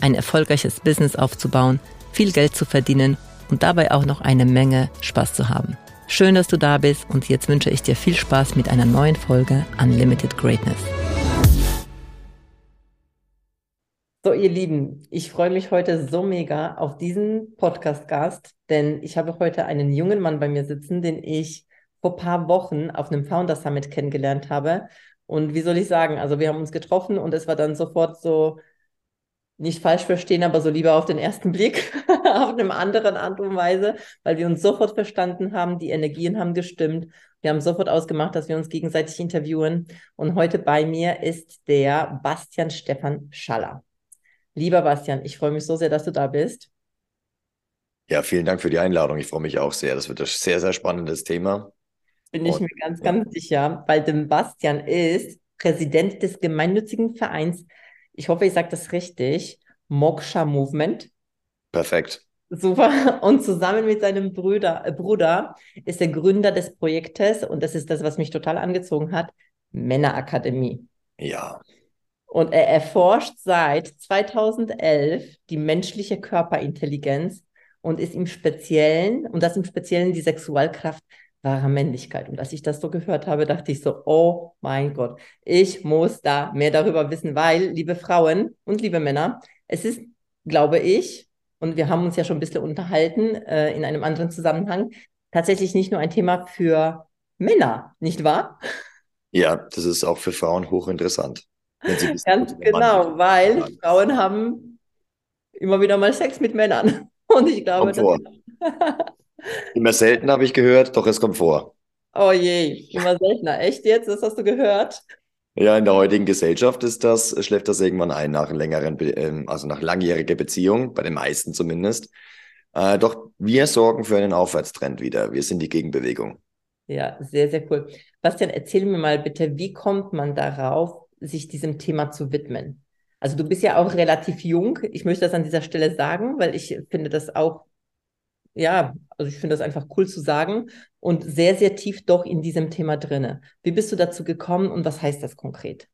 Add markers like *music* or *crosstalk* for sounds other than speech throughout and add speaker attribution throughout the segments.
Speaker 1: ein erfolgreiches Business aufzubauen, viel Geld zu verdienen und dabei auch noch eine Menge Spaß zu haben. Schön, dass du da bist und jetzt wünsche ich dir viel Spaß mit einer neuen Folge Unlimited Greatness. So, ihr Lieben, ich freue mich heute so mega auf diesen Podcast-Gast, denn ich habe heute einen jungen Mann bei mir sitzen, den ich vor paar Wochen auf einem Founder Summit kennengelernt habe. Und wie soll ich sagen, also wir haben uns getroffen und es war dann sofort so, nicht falsch verstehen, aber so lieber auf den ersten *laughs* Blick, auf einem anderen Art und Weise, weil wir uns sofort verstanden haben, die Energien haben gestimmt. Wir haben sofort ausgemacht, dass wir uns gegenseitig interviewen. Und heute bei mir ist der Bastian Stefan Schaller. Lieber Bastian, ich freue mich so sehr, dass du da bist.
Speaker 2: Ja, vielen Dank für die Einladung. Ich freue mich auch sehr. Das wird ein sehr, sehr spannendes Thema.
Speaker 1: Bin ich und, mir ganz, ganz sicher, weil dem Bastian ist Präsident des gemeinnützigen Vereins ich hoffe, ich sage das richtig, Moksha Movement.
Speaker 2: Perfekt.
Speaker 1: Super. Und zusammen mit seinem Bruder, äh, Bruder ist er Gründer des Projektes und das ist das, was mich total angezogen hat, Männerakademie.
Speaker 2: Ja.
Speaker 1: Und er erforscht seit 2011 die menschliche Körperintelligenz und ist im Speziellen, und das im Speziellen die Sexualkraft wahre Männlichkeit. Und als ich das so gehört habe, dachte ich so, oh mein Gott, ich muss da mehr darüber wissen, weil, liebe Frauen und liebe Männer, es ist, glaube ich, und wir haben uns ja schon ein bisschen unterhalten äh, in einem anderen Zusammenhang, tatsächlich nicht nur ein Thema für Männer, nicht wahr?
Speaker 2: Ja, das ist auch für Frauen hochinteressant.
Speaker 1: Wissen, Ganz genau, weil Frauen haben immer wieder mal Sex mit Männern. *laughs* Und ich glaube, das
Speaker 2: Immer selten habe ich gehört, doch es kommt vor.
Speaker 1: Oh je, immer seltener. Echt jetzt? Das hast du gehört?
Speaker 2: Ja, in der heutigen Gesellschaft ist das, schläft das irgendwann ein nach längeren, ähm, also nach langjähriger Beziehung, bei den meisten zumindest. Äh, doch wir sorgen für einen Aufwärtstrend wieder. Wir sind die Gegenbewegung.
Speaker 1: Ja, sehr, sehr cool. Bastian, erzähl mir mal bitte, wie kommt man darauf, sich diesem Thema zu widmen? Also du bist ja auch relativ jung. Ich möchte das an dieser Stelle sagen, weil ich finde das auch ja, also ich finde das einfach cool zu sagen und sehr, sehr tief doch in diesem Thema drinne. Wie bist du dazu gekommen und was heißt das konkret?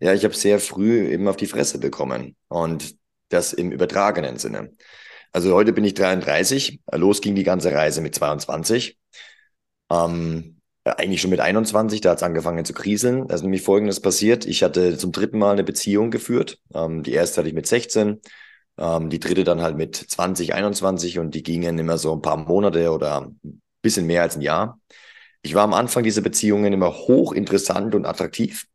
Speaker 2: Ja, ich habe sehr früh eben auf die Fresse bekommen und das im übertragenen Sinne. Also heute bin ich 33, los ging die ganze Reise mit 22. Ähm, eigentlich schon mit 21, da hat es angefangen zu kriseln. Da ist nämlich Folgendes passiert. Ich hatte zum dritten Mal eine Beziehung geführt. Ähm, die erste hatte ich mit 16, ähm, die dritte dann halt mit 20, 21 und die gingen immer so ein paar Monate oder ein bisschen mehr als ein Jahr. Ich war am Anfang dieser Beziehungen immer hochinteressant und attraktiv.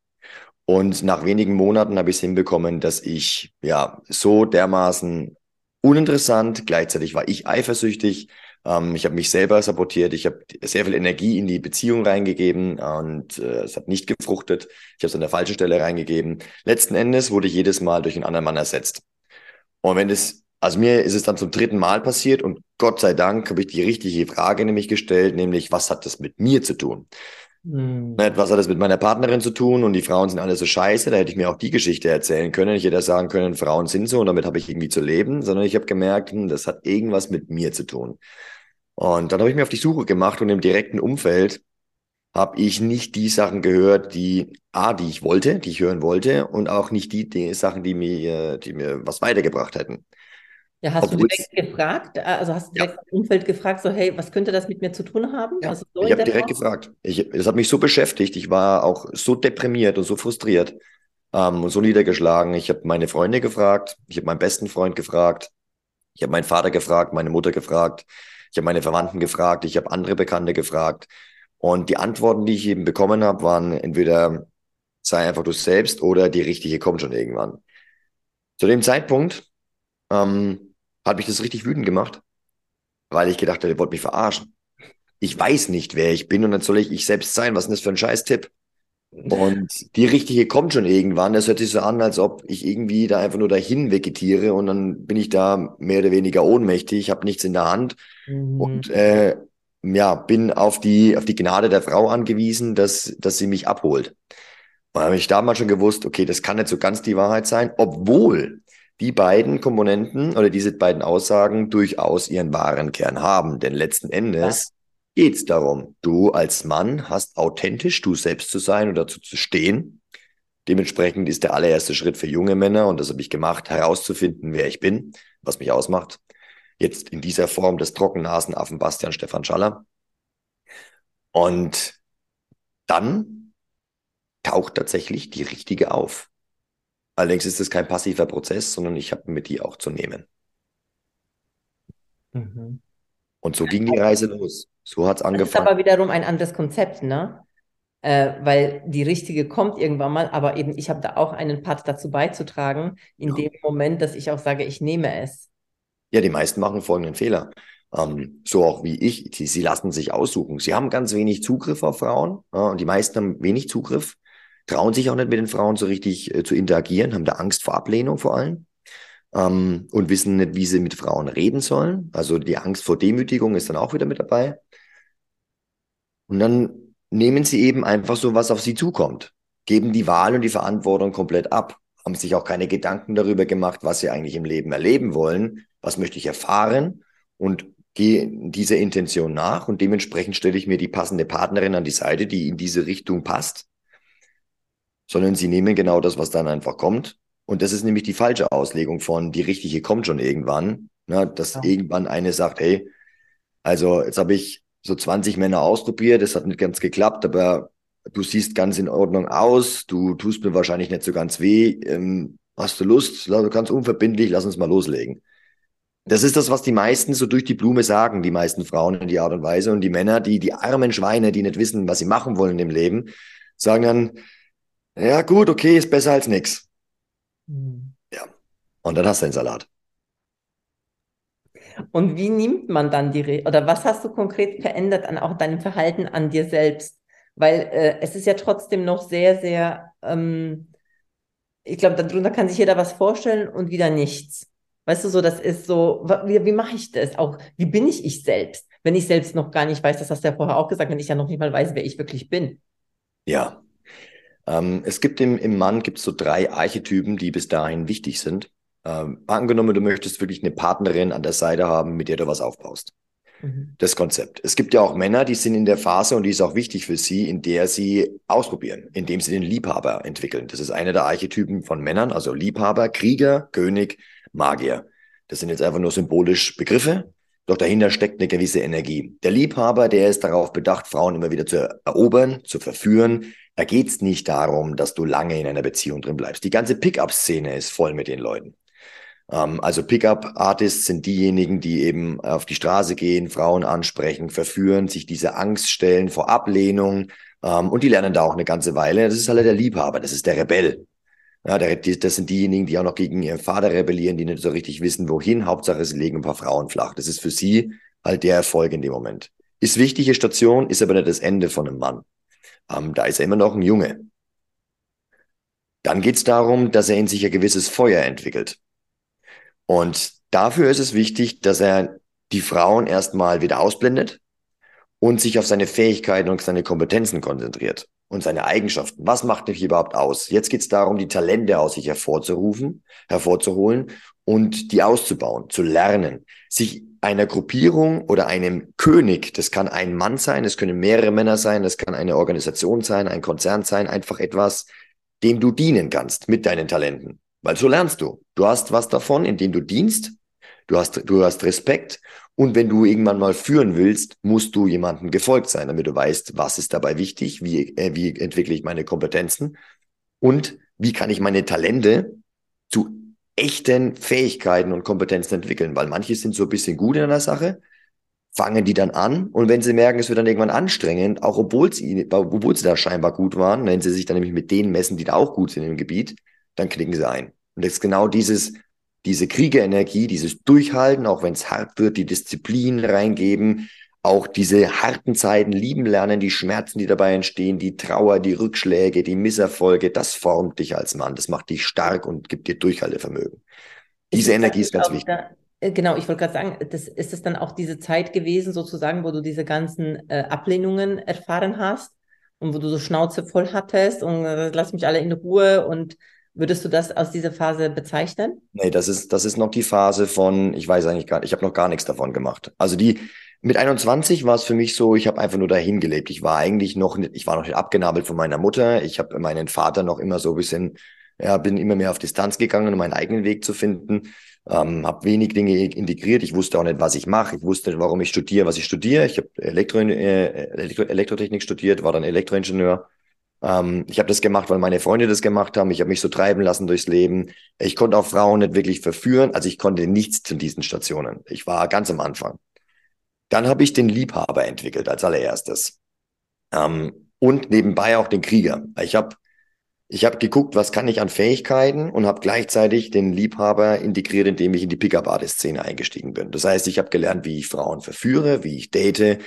Speaker 2: Und nach wenigen Monaten habe ich es hinbekommen, dass ich ja so dermaßen uninteressant, gleichzeitig war ich eifersüchtig. Ähm, ich habe mich selber sabotiert, ich habe sehr viel Energie in die Beziehung reingegeben und äh, es hat nicht gefruchtet. Ich habe es an der falschen Stelle reingegeben. Letzten Endes wurde ich jedes Mal durch einen anderen Mann ersetzt. Und wenn es, also mir ist es dann zum dritten Mal passiert und Gott sei Dank habe ich die richtige Frage nämlich gestellt, nämlich, was hat das mit mir zu tun? Hm. Was hat das mit meiner Partnerin zu tun? Und die Frauen sind alle so scheiße. Da hätte ich mir auch die Geschichte erzählen können. Ich hätte sagen können, Frauen sind so und damit habe ich irgendwie zu leben. Sondern ich habe gemerkt, hm, das hat irgendwas mit mir zu tun. Und dann habe ich mir auf die Suche gemacht und im direkten Umfeld habe ich nicht die Sachen gehört, die A, die ich wollte, die ich hören wollte, und auch nicht die, die Sachen, die mir, die mir was weitergebracht hätten.
Speaker 1: Ja, hast Obwohl du direkt gefragt, äh, also hast du direkt ja. im Umfeld gefragt, so, hey, was könnte das mit mir zu tun haben?
Speaker 2: Ja.
Speaker 1: Also
Speaker 2: so ich habe direkt Form? gefragt. Ich, das hat mich so beschäftigt. Ich war auch so deprimiert und so frustriert ähm, und so niedergeschlagen. Ich habe meine Freunde gefragt, ich habe meinen besten Freund gefragt, ich habe meinen Vater gefragt, meine Mutter gefragt, ich habe meine Verwandten gefragt, ich habe andere Bekannte gefragt. Und die Antworten, die ich eben bekommen habe, waren entweder sei einfach du selbst oder die richtige kommt schon irgendwann. Zu dem Zeitpunkt ähm, hat mich das richtig wütend gemacht, weil ich gedacht habe, ihr wollt mich verarschen. Ich weiß nicht, wer ich bin und dann soll ich ich selbst sein. Was ist denn das für ein Scheiß-Tipp? Und die richtige kommt schon irgendwann. Das hört sich so an, als ob ich irgendwie da einfach nur dahin vegetiere und dann bin ich da mehr oder weniger ohnmächtig, habe nichts in der Hand mhm. und äh, ja, bin auf die, auf die Gnade der Frau angewiesen, dass, dass sie mich abholt. Und habe ich damals schon gewusst, okay, das kann nicht so ganz die Wahrheit sein, obwohl die beiden Komponenten oder diese beiden Aussagen durchaus ihren wahren Kern haben. Denn letzten Endes ja. geht es darum, du als Mann hast authentisch du selbst zu sein und dazu zu stehen. Dementsprechend ist der allererste Schritt für junge Männer, und das habe ich gemacht, herauszufinden, wer ich bin, was mich ausmacht. Jetzt in dieser Form des Trockennasenaffen Bastian Stefan Schaller. Und dann taucht tatsächlich die richtige auf. Allerdings ist es kein passiver Prozess, sondern ich habe mit die auch zu nehmen. Mhm. Und so ging die Reise los. So hat es angefangen. Das ist
Speaker 3: aber wiederum ein anderes Konzept, ne? Äh, weil die richtige kommt irgendwann mal, aber eben ich habe da auch einen Part dazu beizutragen, in ja. dem Moment, dass ich auch sage, ich nehme es.
Speaker 2: Ja, die meisten machen folgenden Fehler. Ähm, so auch wie ich. Sie, sie, lassen sich aussuchen. Sie haben ganz wenig Zugriff auf Frauen ja, und die meisten haben wenig Zugriff trauen sich auch nicht mit den Frauen so richtig äh, zu interagieren, haben da Angst vor Ablehnung vor allem ähm, und wissen nicht, wie sie mit Frauen reden sollen. Also die Angst vor Demütigung ist dann auch wieder mit dabei. Und dann nehmen sie eben einfach so, was auf sie zukommt, geben die Wahl und die Verantwortung komplett ab, haben sich auch keine Gedanken darüber gemacht, was sie eigentlich im Leben erleben wollen, was möchte ich erfahren und gehe dieser Intention nach und dementsprechend stelle ich mir die passende Partnerin an die Seite, die in diese Richtung passt sondern sie nehmen genau das, was dann einfach kommt. Und das ist nämlich die falsche Auslegung von die richtige kommt schon irgendwann. Ne? Dass ja. irgendwann eine sagt, hey, also jetzt habe ich so 20 Männer ausprobiert, das hat nicht ganz geklappt, aber du siehst ganz in Ordnung aus, du tust mir wahrscheinlich nicht so ganz weh, ähm, hast du Lust, du kannst unverbindlich, lass uns mal loslegen. Das ist das, was die meisten so durch die Blume sagen, die meisten Frauen in die Art und Weise. Und die Männer, die, die armen Schweine, die nicht wissen, was sie machen wollen im Leben, sagen dann, ja, gut, okay, ist besser als nichts. Mhm. Ja. Und dann hast du den Salat.
Speaker 3: Und wie nimmt man dann die, Re oder was hast du konkret verändert an auch deinem Verhalten an dir selbst? Weil äh, es ist ja trotzdem noch sehr, sehr, ähm, ich glaube, darunter kann sich jeder was vorstellen und wieder nichts. Weißt du, so, das ist so, wie, wie mache ich das? Auch, wie bin ich ich selbst? Wenn ich selbst noch gar nicht weiß, das hast du ja vorher auch gesagt, wenn ich ja noch nicht mal weiß, wer ich wirklich bin.
Speaker 2: Ja, ähm, es gibt im, im Mann gibt's so drei Archetypen, die bis dahin wichtig sind. Ähm, angenommen, du möchtest wirklich eine Partnerin an der Seite haben, mit der du was aufbaust. Mhm. Das Konzept. Es gibt ja auch Männer, die sind in der Phase und die ist auch wichtig für sie, in der sie ausprobieren, indem sie den Liebhaber entwickeln. Das ist einer der Archetypen von Männern, also Liebhaber, Krieger, König, Magier. Das sind jetzt einfach nur symbolisch Begriffe, doch dahinter steckt eine gewisse Energie. Der Liebhaber, der ist darauf bedacht, Frauen immer wieder zu erobern, zu verführen, da geht's nicht darum, dass du lange in einer Beziehung drin bleibst. Die ganze Pickup-Szene ist voll mit den Leuten. Ähm, also Pickup-Artists sind diejenigen, die eben auf die Straße gehen, Frauen ansprechen, verführen, sich diese Angst stellen vor Ablehnung. Ähm, und die lernen da auch eine ganze Weile. Das ist halt der Liebhaber, das ist der Rebell. Ja, das sind diejenigen, die auch noch gegen ihren Vater rebellieren, die nicht so richtig wissen, wohin. Hauptsache, sie legen ein paar Frauen flach. Das ist für sie halt der Erfolg in dem Moment. Ist wichtige Station, ist aber nicht das Ende von einem Mann. Ähm, da ist er immer noch ein Junge. Dann geht es darum, dass er in sich ein gewisses Feuer entwickelt. Und dafür ist es wichtig, dass er die Frauen erstmal wieder ausblendet und sich auf seine Fähigkeiten und seine Kompetenzen konzentriert und seine Eigenschaften. Was macht mich überhaupt aus? Jetzt geht es darum, die Talente aus sich hervorzurufen, hervorzuholen und die auszubauen, zu lernen, sich einer Gruppierung oder einem König, das kann ein Mann sein, es können mehrere Männer sein, das kann eine Organisation sein, ein Konzern sein, einfach etwas, dem du dienen kannst mit deinen Talenten. Weil so lernst du. Du hast was davon, indem du dienst, du hast, du hast Respekt und wenn du irgendwann mal führen willst, musst du jemandem gefolgt sein, damit du weißt, was ist dabei wichtig, wie, äh, wie entwickle ich meine Kompetenzen und wie kann ich meine Talente zu echten Fähigkeiten und Kompetenzen entwickeln, weil manche sind so ein bisschen gut in einer Sache, fangen die dann an und wenn sie merken, es wird dann irgendwann anstrengend, auch obwohl sie, obwohl sie da scheinbar gut waren, wenn sie sich dann nämlich mit denen messen, die da auch gut sind im Gebiet, dann knicken sie ein. Und das ist genau dieses, diese Kriegerenergie, dieses Durchhalten, auch wenn es hart wird, die Disziplin reingeben, auch diese harten Zeiten lieben lernen, die Schmerzen, die dabei entstehen, die Trauer, die Rückschläge, die Misserfolge, das formt dich als Mann, das macht dich stark und gibt dir Durchhaltevermögen. Diese Energie ist ganz wichtig.
Speaker 3: Äh, genau, ich wollte gerade sagen, das, ist es dann auch diese Zeit gewesen, sozusagen, wo du diese ganzen äh, Ablehnungen erfahren hast und wo du so Schnauze voll hattest und äh, lass mich alle in Ruhe und Würdest du das aus dieser Phase bezeichnen?
Speaker 2: Nee, das ist, das ist noch die Phase von, ich weiß eigentlich gar nicht, ich habe noch gar nichts davon gemacht. Also die, mit 21 war es für mich so, ich habe einfach nur dahin gelebt. Ich war eigentlich noch nicht, ich war noch nicht abgenabelt von meiner Mutter. Ich habe meinen Vater noch immer so ein bisschen, ja, bin immer mehr auf Distanz gegangen, um meinen eigenen Weg zu finden. Ähm, habe wenig Dinge integriert. Ich wusste auch nicht, was ich mache. Ich wusste, warum ich studiere, was ich studiere. Ich habe Elektro, äh, Elektro, Elektrotechnik studiert, war dann Elektroingenieur. Ähm, ich habe das gemacht, weil meine Freunde das gemacht haben. Ich habe mich so treiben lassen durchs Leben. Ich konnte auch Frauen nicht wirklich verführen. Also ich konnte nichts zu diesen Stationen. Ich war ganz am Anfang. Dann habe ich den Liebhaber entwickelt als allererstes. Ähm, und nebenbei auch den Krieger. Ich habe ich hab geguckt, was kann ich an Fähigkeiten und habe gleichzeitig den Liebhaber integriert, indem ich in die Pickup-Artist-Szene eingestiegen bin. Das heißt, ich habe gelernt, wie ich Frauen verführe, wie ich date,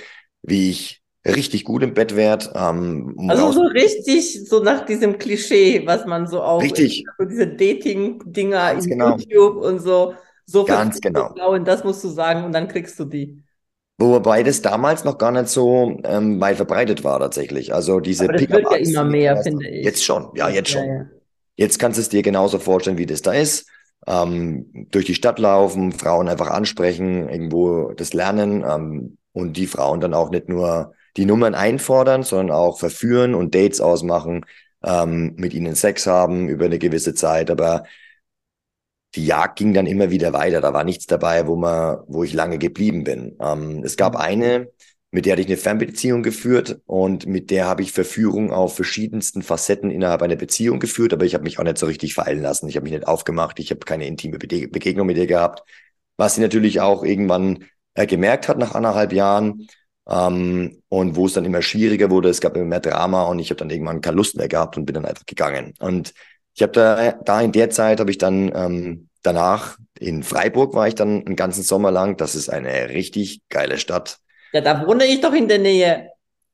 Speaker 2: wie ich richtig gut im Bett werde. Ähm,
Speaker 3: also so richtig, so nach diesem Klischee, was man so auch
Speaker 2: richtig.
Speaker 3: so diese Dating-Dinger in genau. YouTube und so. So
Speaker 2: Ganz genau.
Speaker 3: Und das musst du sagen und dann kriegst du die.
Speaker 2: Wobei das damals noch gar nicht so ähm, weit verbreitet war tatsächlich. Also diese
Speaker 3: Aber das wird ja immer mehr, finde ich.
Speaker 2: Jetzt schon, ja, jetzt schon. Ja, ja. Jetzt kannst du es dir genauso vorstellen, wie das da ist. Ähm, durch die Stadt laufen, Frauen einfach ansprechen, irgendwo das lernen ähm, und die Frauen dann auch nicht nur die Nummern einfordern, sondern auch verführen und Dates ausmachen, ähm, mit ihnen Sex haben über eine gewisse Zeit. Aber die Jagd ging dann immer wieder weiter. Da war nichts dabei, wo man, wo ich lange geblieben bin. Ähm, es gab mhm. eine, mit der hatte ich eine Fernbeziehung geführt und mit der habe ich Verführung auf verschiedensten Facetten innerhalb einer Beziehung geführt, aber ich habe mich auch nicht so richtig fallen lassen. Ich habe mich nicht aufgemacht, ich habe keine intime Begegnung mit ihr gehabt, was sie natürlich auch irgendwann äh, gemerkt hat nach anderthalb Jahren. Ähm, und wo es dann immer schwieriger wurde, es gab immer mehr Drama und ich habe dann irgendwann keine Lust mehr gehabt und bin dann einfach gegangen. Und ich habe da, da in der Zeit habe ich dann ähm, danach in Freiburg war ich dann einen ganzen Sommer lang. Das ist eine richtig geile Stadt.
Speaker 3: Ja, da wohne ich doch in der Nähe.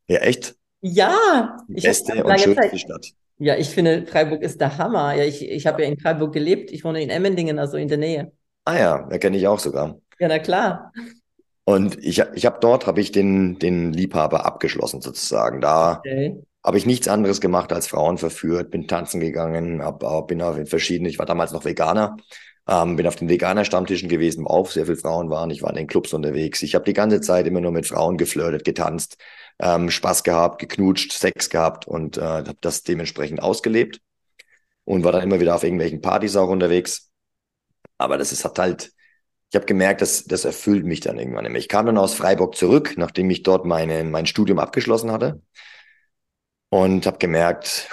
Speaker 2: Ja, echt?
Speaker 3: Ja.
Speaker 2: Die beste und schönste Zeit. Stadt.
Speaker 3: Ja, ich finde, Freiburg ist der Hammer. Ja, ich, ich habe ja in Freiburg gelebt. Ich wohne in Emmendingen, also in der Nähe.
Speaker 2: Ah ja, da kenne ich auch sogar.
Speaker 3: Ja, na klar.
Speaker 2: Und ich, ich habe dort habe ich den, den Liebhaber abgeschlossen sozusagen. Da okay. habe ich nichts anderes gemacht als Frauen verführt, bin tanzen gegangen, hab, bin auf verschiedene, ich war damals noch Veganer, ähm, bin auf den Veganer-Stammtischen gewesen, wo auch sehr viele Frauen waren. Ich war in den Clubs unterwegs. Ich habe die ganze Zeit immer nur mit Frauen geflirtet, getanzt, ähm, Spaß gehabt, geknutscht, Sex gehabt und äh, habe das dementsprechend ausgelebt und war dann immer wieder auf irgendwelchen Partys auch unterwegs. Aber das ist hat halt ich habe gemerkt, dass das erfüllt mich dann irgendwann Ich kam dann aus Freiburg zurück, nachdem ich dort meine, mein Studium abgeschlossen hatte und habe gemerkt,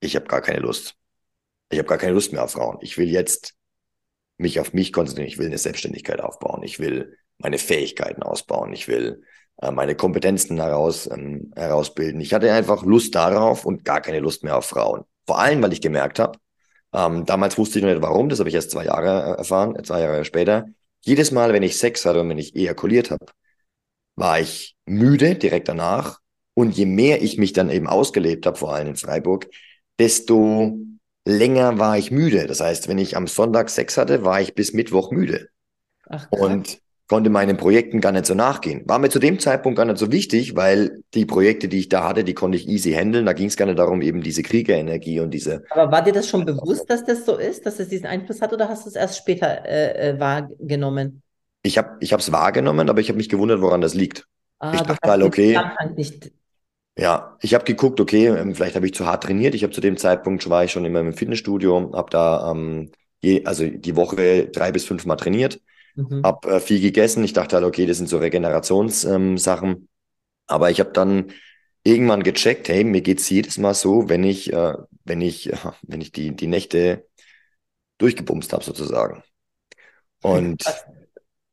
Speaker 2: ich habe gar keine Lust. Ich habe gar keine Lust mehr auf Frauen. Ich will jetzt mich auf mich konzentrieren. Ich will eine Selbstständigkeit aufbauen. Ich will meine Fähigkeiten ausbauen. Ich will äh, meine Kompetenzen heraus, ähm, herausbilden. Ich hatte einfach Lust darauf und gar keine Lust mehr auf Frauen. Vor allem, weil ich gemerkt habe, ähm, damals wusste ich noch nicht warum, das habe ich erst zwei Jahre äh, erfahren, äh, zwei Jahre später. Jedes Mal, wenn ich Sex hatte und wenn ich ejakuliert habe, war ich müde direkt danach. Und je mehr ich mich dann eben ausgelebt habe, vor allem in Freiburg, desto länger war ich müde. Das heißt, wenn ich am Sonntag Sex hatte, war ich bis Mittwoch müde. Ach, und konnte meinen Projekten gar nicht so nachgehen. War mir zu dem Zeitpunkt gar nicht so wichtig, weil die Projekte, die ich da hatte, die konnte ich easy handeln. Da ging es gar nicht darum, eben diese Kriegerenergie und diese.
Speaker 3: Aber war dir das schon bewusst, dass das so ist, dass es diesen Einfluss hat, oder hast du es erst später äh, äh wahrgenommen?
Speaker 2: Ich habe ich es wahrgenommen, aber ich habe mich gewundert, woran das liegt. Ah, ich dachte halt, okay. Nicht... Ja, ich habe geguckt, okay, ähm, vielleicht habe ich zu hart trainiert. Ich habe zu dem Zeitpunkt war ich schon immer im Fitnessstudio, habe da ähm, je, also die Woche drei bis fünf Mal trainiert Mhm. Hab äh, viel gegessen. Ich dachte halt, okay, das sind so Regenerationssachen. Ähm, Aber ich habe dann irgendwann gecheckt, hey, mir geht's jedes Mal so, wenn ich, äh, wenn ich, äh, *laughs* wenn ich die, die Nächte durchgebumst habe, sozusagen. Und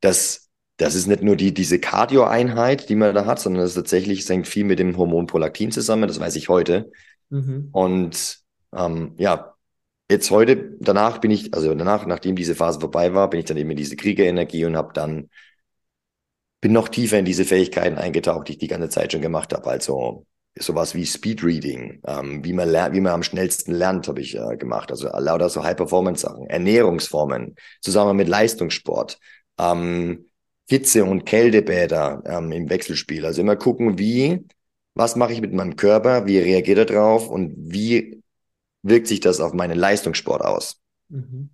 Speaker 2: das, das ist nicht nur die, diese Cardio-Einheit, die man da hat, sondern ist tatsächlich, es hängt viel mit dem Hormon Prolaktin zusammen, das weiß ich heute. Mhm. Und ähm, ja, jetzt heute, danach bin ich, also danach, nachdem diese Phase vorbei war, bin ich dann eben in diese Kriegerenergie und habe dann bin noch tiefer in diese Fähigkeiten eingetaucht, die ich die ganze Zeit schon gemacht habe. Also sowas wie Speedreading, ähm, wie man lernt, wie man am schnellsten lernt, habe ich äh, gemacht. Also lauter so High-Performance-Sachen, Ernährungsformen, zusammen mit Leistungssport, ähm, Hitze- und Kältebäder ähm, im Wechselspiel. Also immer gucken, wie, was mache ich mit meinem Körper, wie reagiert er drauf und wie wirkt sich das auf meinen Leistungssport aus. Mhm.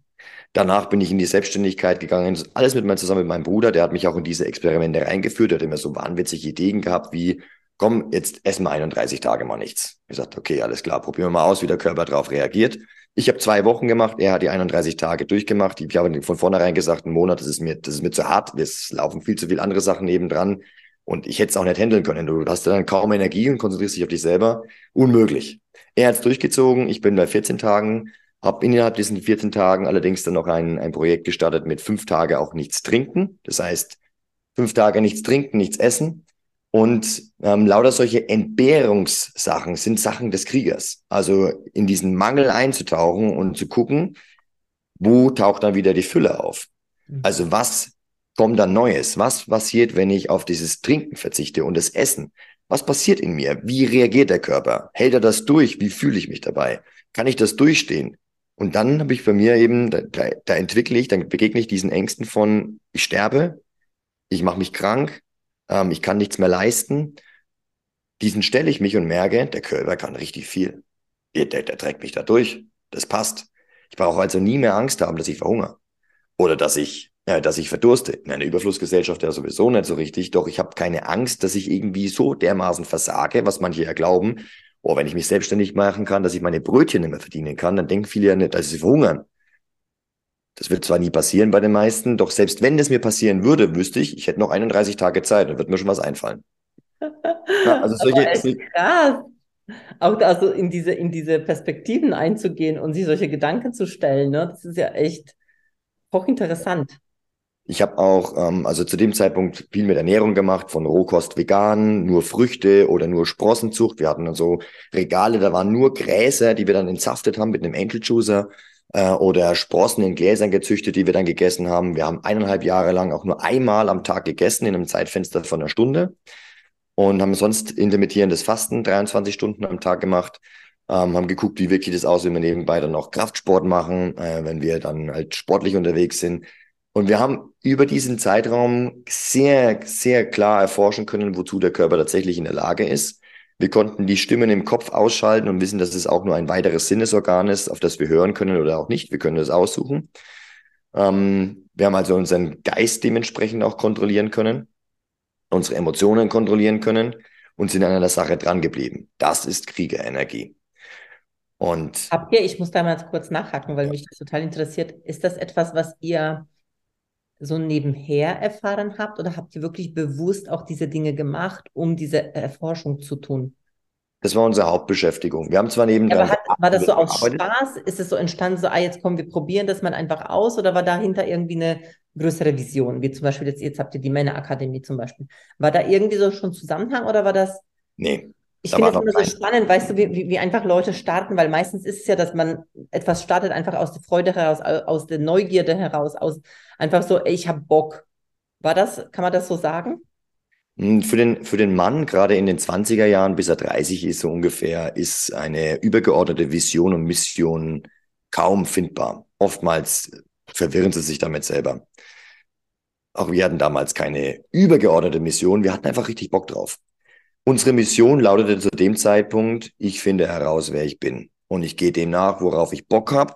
Speaker 2: Danach bin ich in die Selbstständigkeit gegangen, alles mit meinem, zusammen mit meinem Bruder, der hat mich auch in diese Experimente reingeführt, der hat immer so wahnwitzige Ideen gehabt, wie, komm, jetzt essen wir 31 Tage mal nichts. Ich sagte, okay, alles klar, probieren wir mal aus, wie der Körper darauf reagiert. Ich habe zwei Wochen gemacht, er hat die 31 Tage durchgemacht. Ich habe von vornherein gesagt, ein Monat, das ist mir, das ist mir zu hart. Es laufen viel zu viele andere Sachen nebendran. Und ich hätte es auch nicht handeln können. Du hast dann kaum Energie und konzentrierst dich auf dich selber. Unmöglich. Er hat es durchgezogen. Ich bin bei 14 Tagen habe innerhalb diesen 14 Tagen allerdings dann noch ein, ein Projekt gestartet mit fünf Tage auch nichts trinken. Das heißt, fünf Tage nichts trinken, nichts essen. Und ähm, lauter solche Entbehrungssachen sind Sachen des Kriegers. Also in diesen Mangel einzutauchen und zu gucken, wo taucht dann wieder die Fülle auf? Mhm. Also was kommt dann Neues? Was passiert, wenn ich auf dieses Trinken verzichte und das Essen? Was passiert in mir? Wie reagiert der Körper? Hält er das durch? Wie fühle ich mich dabei? Kann ich das durchstehen? Und dann habe ich bei mir eben, da, da entwickle ich, dann begegne ich diesen Ängsten von, ich sterbe, ich mache mich krank, ähm, ich kann nichts mehr leisten. Diesen stelle ich mich und merke, der Körper kann richtig viel. Der, der, der trägt mich da durch. Das passt. Ich brauche also nie mehr Angst haben, dass ich verhungere. Oder dass ich, äh, dass ich verdurste. In einer Überflussgesellschaft ja sowieso nicht so richtig. Doch ich habe keine Angst, dass ich irgendwie so dermaßen versage, was manche ja glauben, oh, wenn ich mich selbstständig machen kann, dass ich meine Brötchen nicht mehr verdienen kann, dann denken viele ja nicht, dass sie verhungern. Das wird zwar nie passieren bei den meisten, doch selbst wenn das mir passieren würde, wüsste ich, ich hätte noch 31 Tage Zeit, dann wird mir schon was einfallen. *laughs*
Speaker 1: Ja, also solche, krass. Auch also in diese, in diese Perspektiven einzugehen und sich solche Gedanken zu stellen, ne? das ist ja echt hochinteressant.
Speaker 2: Ich habe auch, ähm, also zu dem Zeitpunkt viel mit Ernährung gemacht, von Rohkost vegan, nur Früchte oder nur Sprossenzucht. Wir hatten dann so Regale, da waren nur Gräser, die wir dann entsaftet haben mit einem Enkeljuicer äh, oder Sprossen in Gläsern gezüchtet, die wir dann gegessen haben. Wir haben eineinhalb Jahre lang auch nur einmal am Tag gegessen, in einem Zeitfenster von einer Stunde und haben sonst intermittierendes Fasten 23 Stunden am Tag gemacht. Ähm, haben geguckt, wie wirklich das aus, wenn wir nebenbei dann noch Kraftsport machen, äh, wenn wir dann halt sportlich unterwegs sind und wir haben über diesen Zeitraum sehr, sehr klar erforschen können, wozu der Körper tatsächlich in der Lage ist. Wir konnten die Stimmen im Kopf ausschalten und wissen, dass es auch nur ein weiteres Sinnesorgan ist, auf das wir hören können oder auch nicht. Wir können das aussuchen. Ähm, wir haben also unseren Geist dementsprechend auch kontrollieren können, unsere Emotionen kontrollieren können und sind an einer Sache dran geblieben. Das ist Kriegerenergie.
Speaker 1: Und habt ihr, ich muss da mal kurz nachhaken, weil mich das total interessiert, ist das etwas, was ihr so nebenher erfahren habt oder habt ihr wirklich bewusst auch diese Dinge gemacht, um diese Erforschung zu tun?
Speaker 2: Das war unsere Hauptbeschäftigung. Wir haben zwar neben
Speaker 1: ja, hat, war das so aus Spaß? Ist es so entstanden, so, ah, jetzt kommen wir probieren das mal einfach aus oder war dahinter irgendwie eine größere Vision? Wie zum Beispiel jetzt, jetzt habt ihr die Männerakademie zum Beispiel. War da irgendwie so schon Zusammenhang oder war das?
Speaker 2: Nee,
Speaker 1: ich finde es immer so spannend, weißt du, wie, wie, einfach Leute starten, weil meistens ist es ja, dass man etwas startet einfach aus der Freude heraus, aus der Neugierde heraus, aus einfach so, ey, ich habe Bock. War das, kann man das so sagen?
Speaker 2: Hm, für den, für den Mann, gerade in den 20er Jahren, bis er 30 ist, so ungefähr, ist eine übergeordnete Vision und Mission kaum findbar. Oftmals verwirren sie sich damit selber. Auch wir hatten damals keine übergeordnete Mission, wir hatten einfach richtig Bock drauf. Unsere Mission lautete zu dem Zeitpunkt, ich finde heraus, wer ich bin. Und ich gehe dem nach, worauf ich Bock habe,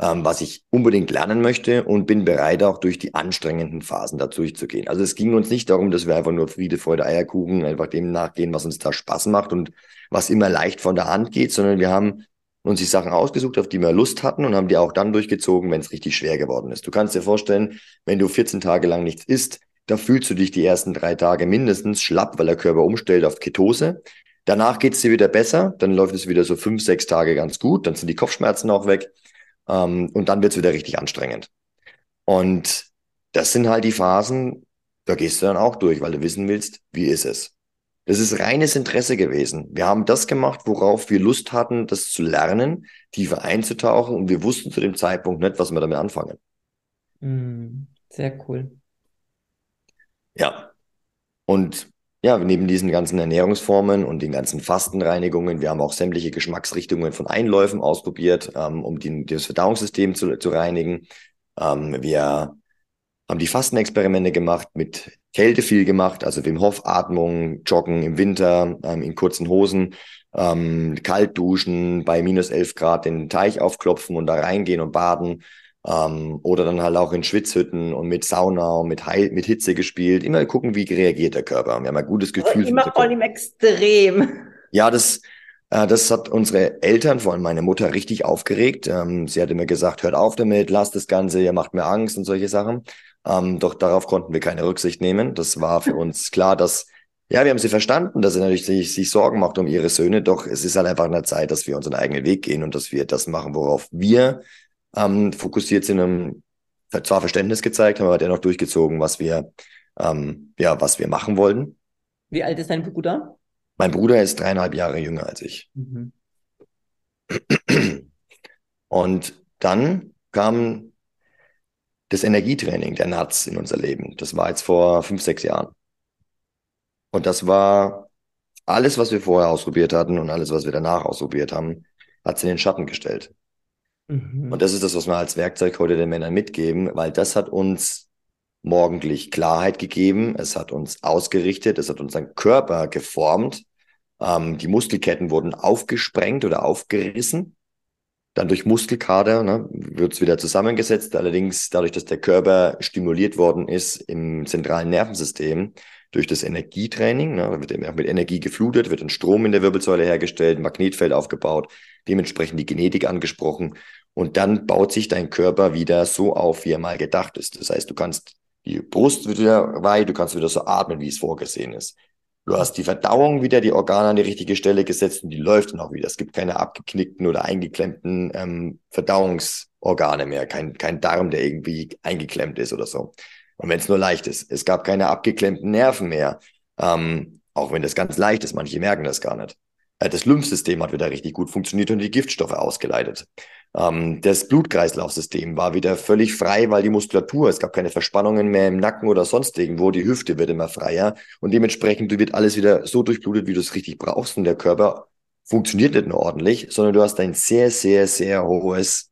Speaker 2: ähm, was ich unbedingt lernen möchte und bin bereit, auch durch die anstrengenden Phasen da durchzugehen. Also es ging uns nicht darum, dass wir einfach nur Friede, Freude, Eierkuchen, einfach dem nachgehen, was uns da Spaß macht und was immer leicht von der Hand geht, sondern wir haben uns die Sachen ausgesucht, auf die wir Lust hatten und haben die auch dann durchgezogen, wenn es richtig schwer geworden ist. Du kannst dir vorstellen, wenn du 14 Tage lang nichts isst, da fühlst du dich die ersten drei Tage mindestens schlapp, weil der Körper umstellt auf Ketose. Danach geht es dir wieder besser, dann läuft es wieder so fünf, sechs Tage ganz gut, dann sind die Kopfschmerzen auch weg ähm, und dann wird es wieder richtig anstrengend. Und das sind halt die Phasen, da gehst du dann auch durch, weil du wissen willst, wie ist es. Das ist reines Interesse gewesen. Wir haben das gemacht, worauf wir Lust hatten, das zu lernen, tiefer einzutauchen und wir wussten zu dem Zeitpunkt nicht, was wir damit anfangen.
Speaker 1: Mm, sehr cool.
Speaker 2: Ja. Und ja, neben diesen ganzen Ernährungsformen und den ganzen Fastenreinigungen, wir haben auch sämtliche Geschmacksrichtungen von Einläufen ausprobiert, ähm, um die, das Verdauungssystem zu, zu reinigen. Ähm, wir haben die Fastenexperimente gemacht, mit Kälte viel gemacht, also Wim Hof Atmung, Joggen im Winter, ähm, in kurzen Hosen, ähm, kalt duschen, bei minus 11 Grad den Teich aufklopfen und da reingehen und baden. Ähm, oder dann halt auch in Schwitzhütten und mit Sauna und mit, Heil mit Hitze gespielt. Immer gucken, wie reagiert der Körper. Wir haben ein gutes Gefühl.
Speaker 1: Aber immer voll im Extrem.
Speaker 2: Ja, das, äh, das hat unsere Eltern, vor allem meine Mutter, richtig aufgeregt. Ähm, sie hat immer gesagt, hört auf damit, lasst das Ganze, ihr macht mir Angst und solche Sachen. Ähm, doch darauf konnten wir keine Rücksicht nehmen. Das war für uns klar, dass ja, wir haben sie verstanden, dass sie natürlich sich, sich Sorgen macht um ihre Söhne, doch es ist halt einfach eine Zeit, dass wir unseren eigenen Weg gehen und dass wir das machen, worauf wir ähm, fokussiert sind. Um, zwar Verständnis gezeigt, haben aber dennoch durchgezogen, was wir, ähm, ja, was wir machen wollten.
Speaker 1: Wie alt ist dein Bruder?
Speaker 2: Mein Bruder ist dreieinhalb Jahre jünger als ich. Mhm. Und dann kam das Energietraining der NATS in unser Leben. Das war jetzt vor fünf, sechs Jahren. Und das war alles, was wir vorher ausprobiert hatten und alles, was wir danach ausprobiert haben, hat sie in den Schatten gestellt. Mhm. Und das ist das, was wir als Werkzeug heute den Männern mitgeben, weil das hat uns morgendlich Klarheit gegeben, es hat uns ausgerichtet, es hat unseren Körper geformt. Ähm, die Muskelketten wurden aufgesprengt oder aufgerissen. Dann durch Muskelkater ne, wird es wieder zusammengesetzt. Allerdings dadurch, dass der Körper stimuliert worden ist im zentralen Nervensystem, durch das Energietraining, ne, wird mit Energie geflutet, wird ein Strom in der Wirbelsäule hergestellt, ein Magnetfeld aufgebaut, dementsprechend die Genetik angesprochen und dann baut sich dein Körper wieder so auf, wie er mal gedacht ist. Das heißt, du kannst die Brust wieder weit, du kannst wieder so atmen, wie es vorgesehen ist. Du hast die Verdauung wieder, die Organe an die richtige Stelle gesetzt und die läuft dann auch wieder. Es gibt keine abgeknickten oder eingeklemmten ähm, Verdauungsorgane mehr, kein, kein Darm, der irgendwie eingeklemmt ist oder so. Und wenn es nur leicht ist, es gab keine abgeklemmten Nerven mehr, ähm, auch wenn das ganz leicht ist, manche merken das gar nicht. Äh, das Lymphsystem hat wieder richtig gut funktioniert und die Giftstoffe ausgeleitet. Ähm, das Blutkreislaufsystem war wieder völlig frei, weil die Muskulatur, es gab keine Verspannungen mehr im Nacken oder sonst irgendwo, die Hüfte wird immer freier und dementsprechend wird alles wieder so durchblutet, wie du es richtig brauchst und der Körper funktioniert nicht nur ordentlich, sondern du hast ein sehr, sehr, sehr hohes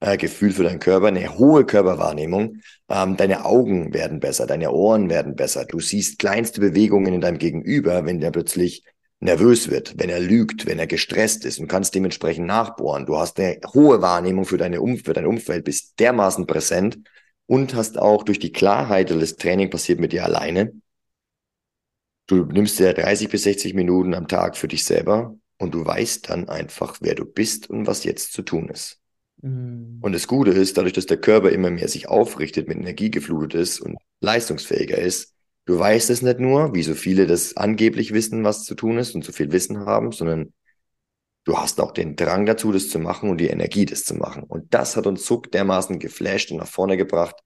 Speaker 2: äh, Gefühl für deinen Körper, eine hohe Körperwahrnehmung. Ähm, deine Augen werden besser, deine Ohren werden besser. Du siehst kleinste Bewegungen in deinem Gegenüber, wenn der plötzlich nervös wird, wenn er lügt, wenn er gestresst ist und kannst dementsprechend nachbohren. Du hast eine hohe Wahrnehmung für, deine um für dein Umfeld, bist dermaßen präsent und hast auch durch die Klarheit, das Training passiert mit dir alleine. Du nimmst dir 30 bis 60 Minuten am Tag für dich selber und du weißt dann einfach, wer du bist und was jetzt zu tun ist. Mhm. Und das Gute ist, dadurch, dass der Körper immer mehr sich aufrichtet, mit Energie geflutet ist und leistungsfähiger ist, du weißt es nicht nur, wie so viele das angeblich wissen, was zu tun ist und so viel Wissen haben, sondern du hast auch den Drang dazu, das zu machen und die Energie, das zu machen. Und das hat uns so dermaßen geflasht und nach vorne gebracht,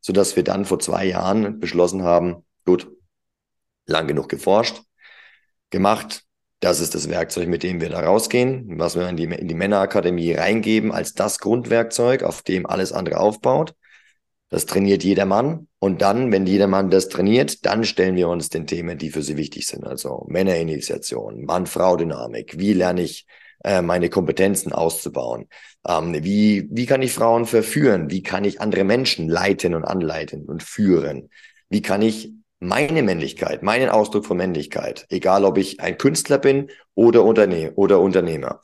Speaker 2: sodass wir dann vor zwei Jahren beschlossen haben, gut, lang genug geforscht, gemacht, das ist das Werkzeug, mit dem wir da rausgehen, was wir in die, in die Männerakademie reingeben als das Grundwerkzeug, auf dem alles andere aufbaut. Das trainiert jeder Mann. Und dann, wenn jeder Mann das trainiert, dann stellen wir uns den Themen, die für sie wichtig sind. Also Männerinitiation, Mann-Frau-Dynamik. Wie lerne ich äh, meine Kompetenzen auszubauen? Ähm, wie, wie kann ich Frauen verführen? Wie kann ich andere Menschen leiten und anleiten und führen? Wie kann ich meine Männlichkeit, meinen Ausdruck von Männlichkeit, egal ob ich ein Künstler bin oder, Unterne oder Unternehmer,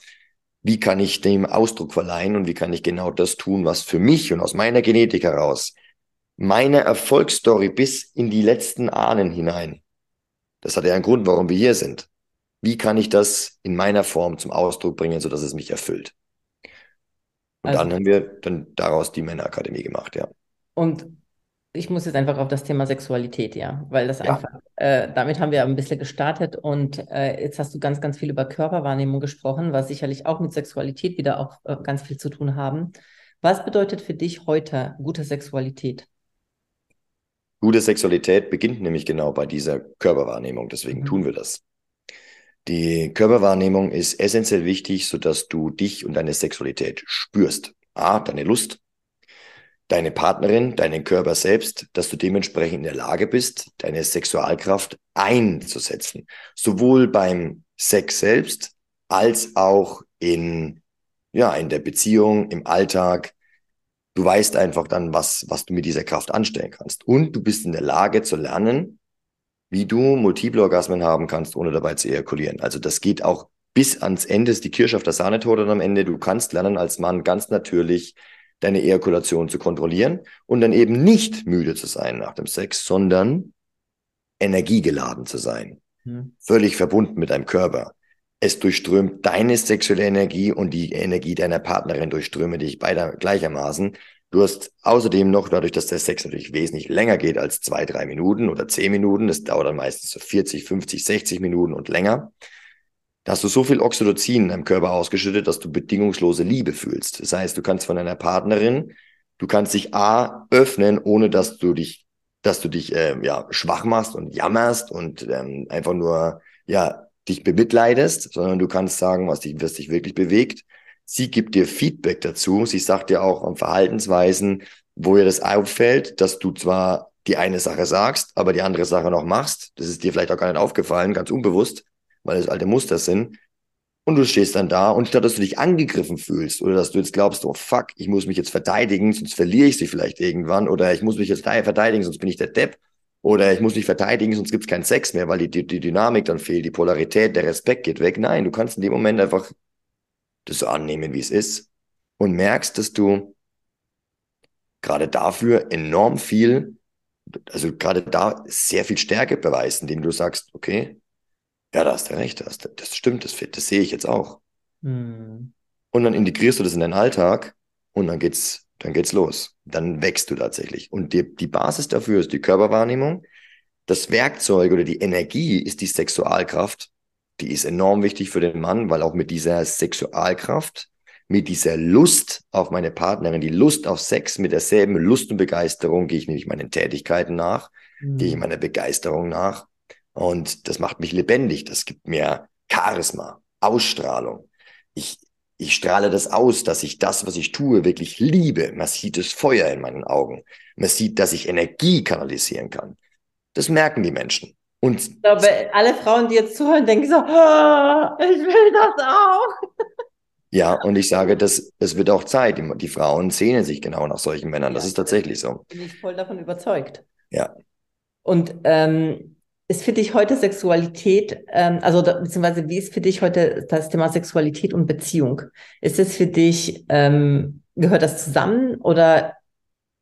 Speaker 2: wie kann ich dem Ausdruck verleihen und wie kann ich genau das tun, was für mich und aus meiner Genetik heraus meine Erfolgsstory bis in die letzten Ahnen hinein. Das hat ja einen Grund, warum wir hier sind. Wie kann ich das in meiner Form zum Ausdruck bringen, sodass es mich erfüllt? Und also, dann haben wir dann daraus die Männerakademie gemacht, ja.
Speaker 1: Und ich muss jetzt einfach auf das Thema Sexualität, ja, weil das ja. einfach, äh, damit haben wir ein bisschen gestartet und äh, jetzt hast du ganz, ganz viel über Körperwahrnehmung gesprochen, was sicherlich auch mit Sexualität wieder auch äh, ganz viel zu tun haben. Was bedeutet für dich heute gute Sexualität?
Speaker 2: Gute Sexualität beginnt nämlich genau bei dieser Körperwahrnehmung, deswegen mhm. tun wir das. Die Körperwahrnehmung ist essentiell wichtig, sodass du dich und deine Sexualität spürst. A, deine Lust, deine Partnerin, deinen Körper selbst, dass du dementsprechend in der Lage bist, deine Sexualkraft einzusetzen. Sowohl beim Sex selbst als auch in, ja, in der Beziehung, im Alltag. Du weißt einfach dann, was, was du mit dieser Kraft anstellen kannst. Und du bist in der Lage zu lernen, wie du multiple Orgasmen haben kannst, ohne dabei zu ejakulieren. Also das geht auch bis ans Ende, ist die Kirsche auf der Sahnetorte am Ende. Du kannst lernen, als Mann ganz natürlich deine Ejakulation zu kontrollieren und dann eben nicht müde zu sein nach dem Sex, sondern energiegeladen zu sein. Hm. Völlig verbunden mit deinem Körper. Es durchströmt deine sexuelle Energie und die Energie deiner Partnerin durchströme dich beide gleichermaßen. Du hast außerdem noch, dadurch, dass der Sex natürlich wesentlich länger geht als zwei, drei Minuten oder zehn Minuten, das dauert dann meistens so 40, 50, 60 Minuten und länger, da hast du so viel Oxytocin in deinem Körper ausgeschüttet, dass du bedingungslose Liebe fühlst. Das heißt, du kannst von deiner Partnerin, du kannst dich A öffnen, ohne dass du dich, dass du dich äh, ja schwach machst und jammerst und ähm, einfach nur ja dich bemitleidest, sondern du kannst sagen, was dich, was dich wirklich bewegt Sie gibt dir Feedback dazu. Sie sagt dir auch an Verhaltensweisen, wo ihr das auffällt, dass du zwar die eine Sache sagst, aber die andere Sache noch machst. Das ist dir vielleicht auch gar nicht aufgefallen, ganz unbewusst, weil es alte Muster sind. Und du stehst dann da und statt dass du dich angegriffen fühlst oder dass du jetzt glaubst, oh fuck, ich muss mich jetzt verteidigen, sonst verliere ich sie vielleicht irgendwann oder ich muss mich jetzt verteidigen, sonst bin ich der Depp oder ich muss mich verteidigen, sonst gibt es keinen Sex mehr, weil die, die, die Dynamik dann fehlt, die Polarität, der Respekt geht weg. Nein, du kannst in dem Moment einfach das so annehmen, wie es ist und merkst, dass du gerade dafür enorm viel, also gerade da sehr viel Stärke beweist, indem du sagst, okay, ja, da hast du recht, das, das stimmt, das, das sehe ich jetzt auch. Mhm. Und dann integrierst du das in deinen Alltag und dann geht's, dann geht's los. Dann wächst du tatsächlich. Und die, die Basis dafür ist die Körperwahrnehmung. Das Werkzeug oder die Energie ist die Sexualkraft die ist enorm wichtig für den Mann, weil auch mit dieser Sexualkraft, mit dieser Lust auf meine Partnerin, die Lust auf Sex, mit derselben Lust und Begeisterung gehe ich nämlich meinen Tätigkeiten nach, mhm. gehe ich meiner Begeisterung nach. Und das macht mich lebendig. Das gibt mir Charisma, Ausstrahlung. Ich, ich strahle das aus, dass ich das, was ich tue, wirklich liebe. Man sieht das Feuer in meinen Augen. Man sieht, dass ich Energie kanalisieren kann. Das merken die Menschen.
Speaker 1: Und ich glaube, alle Frauen, die jetzt zuhören, denken so, oh, ich will das auch. *laughs*
Speaker 2: Ja, und ich sage, das, es wird auch Zeit. Die, die Frauen sehnen sich genau nach solchen Männern. Das ja, ist tatsächlich so.
Speaker 1: Bin ich voll davon überzeugt.
Speaker 2: Ja.
Speaker 1: Und ähm, ist für dich heute Sexualität, ähm, also beziehungsweise wie ist für dich heute das Thema Sexualität und Beziehung? Ist es für dich, ähm, gehört das zusammen oder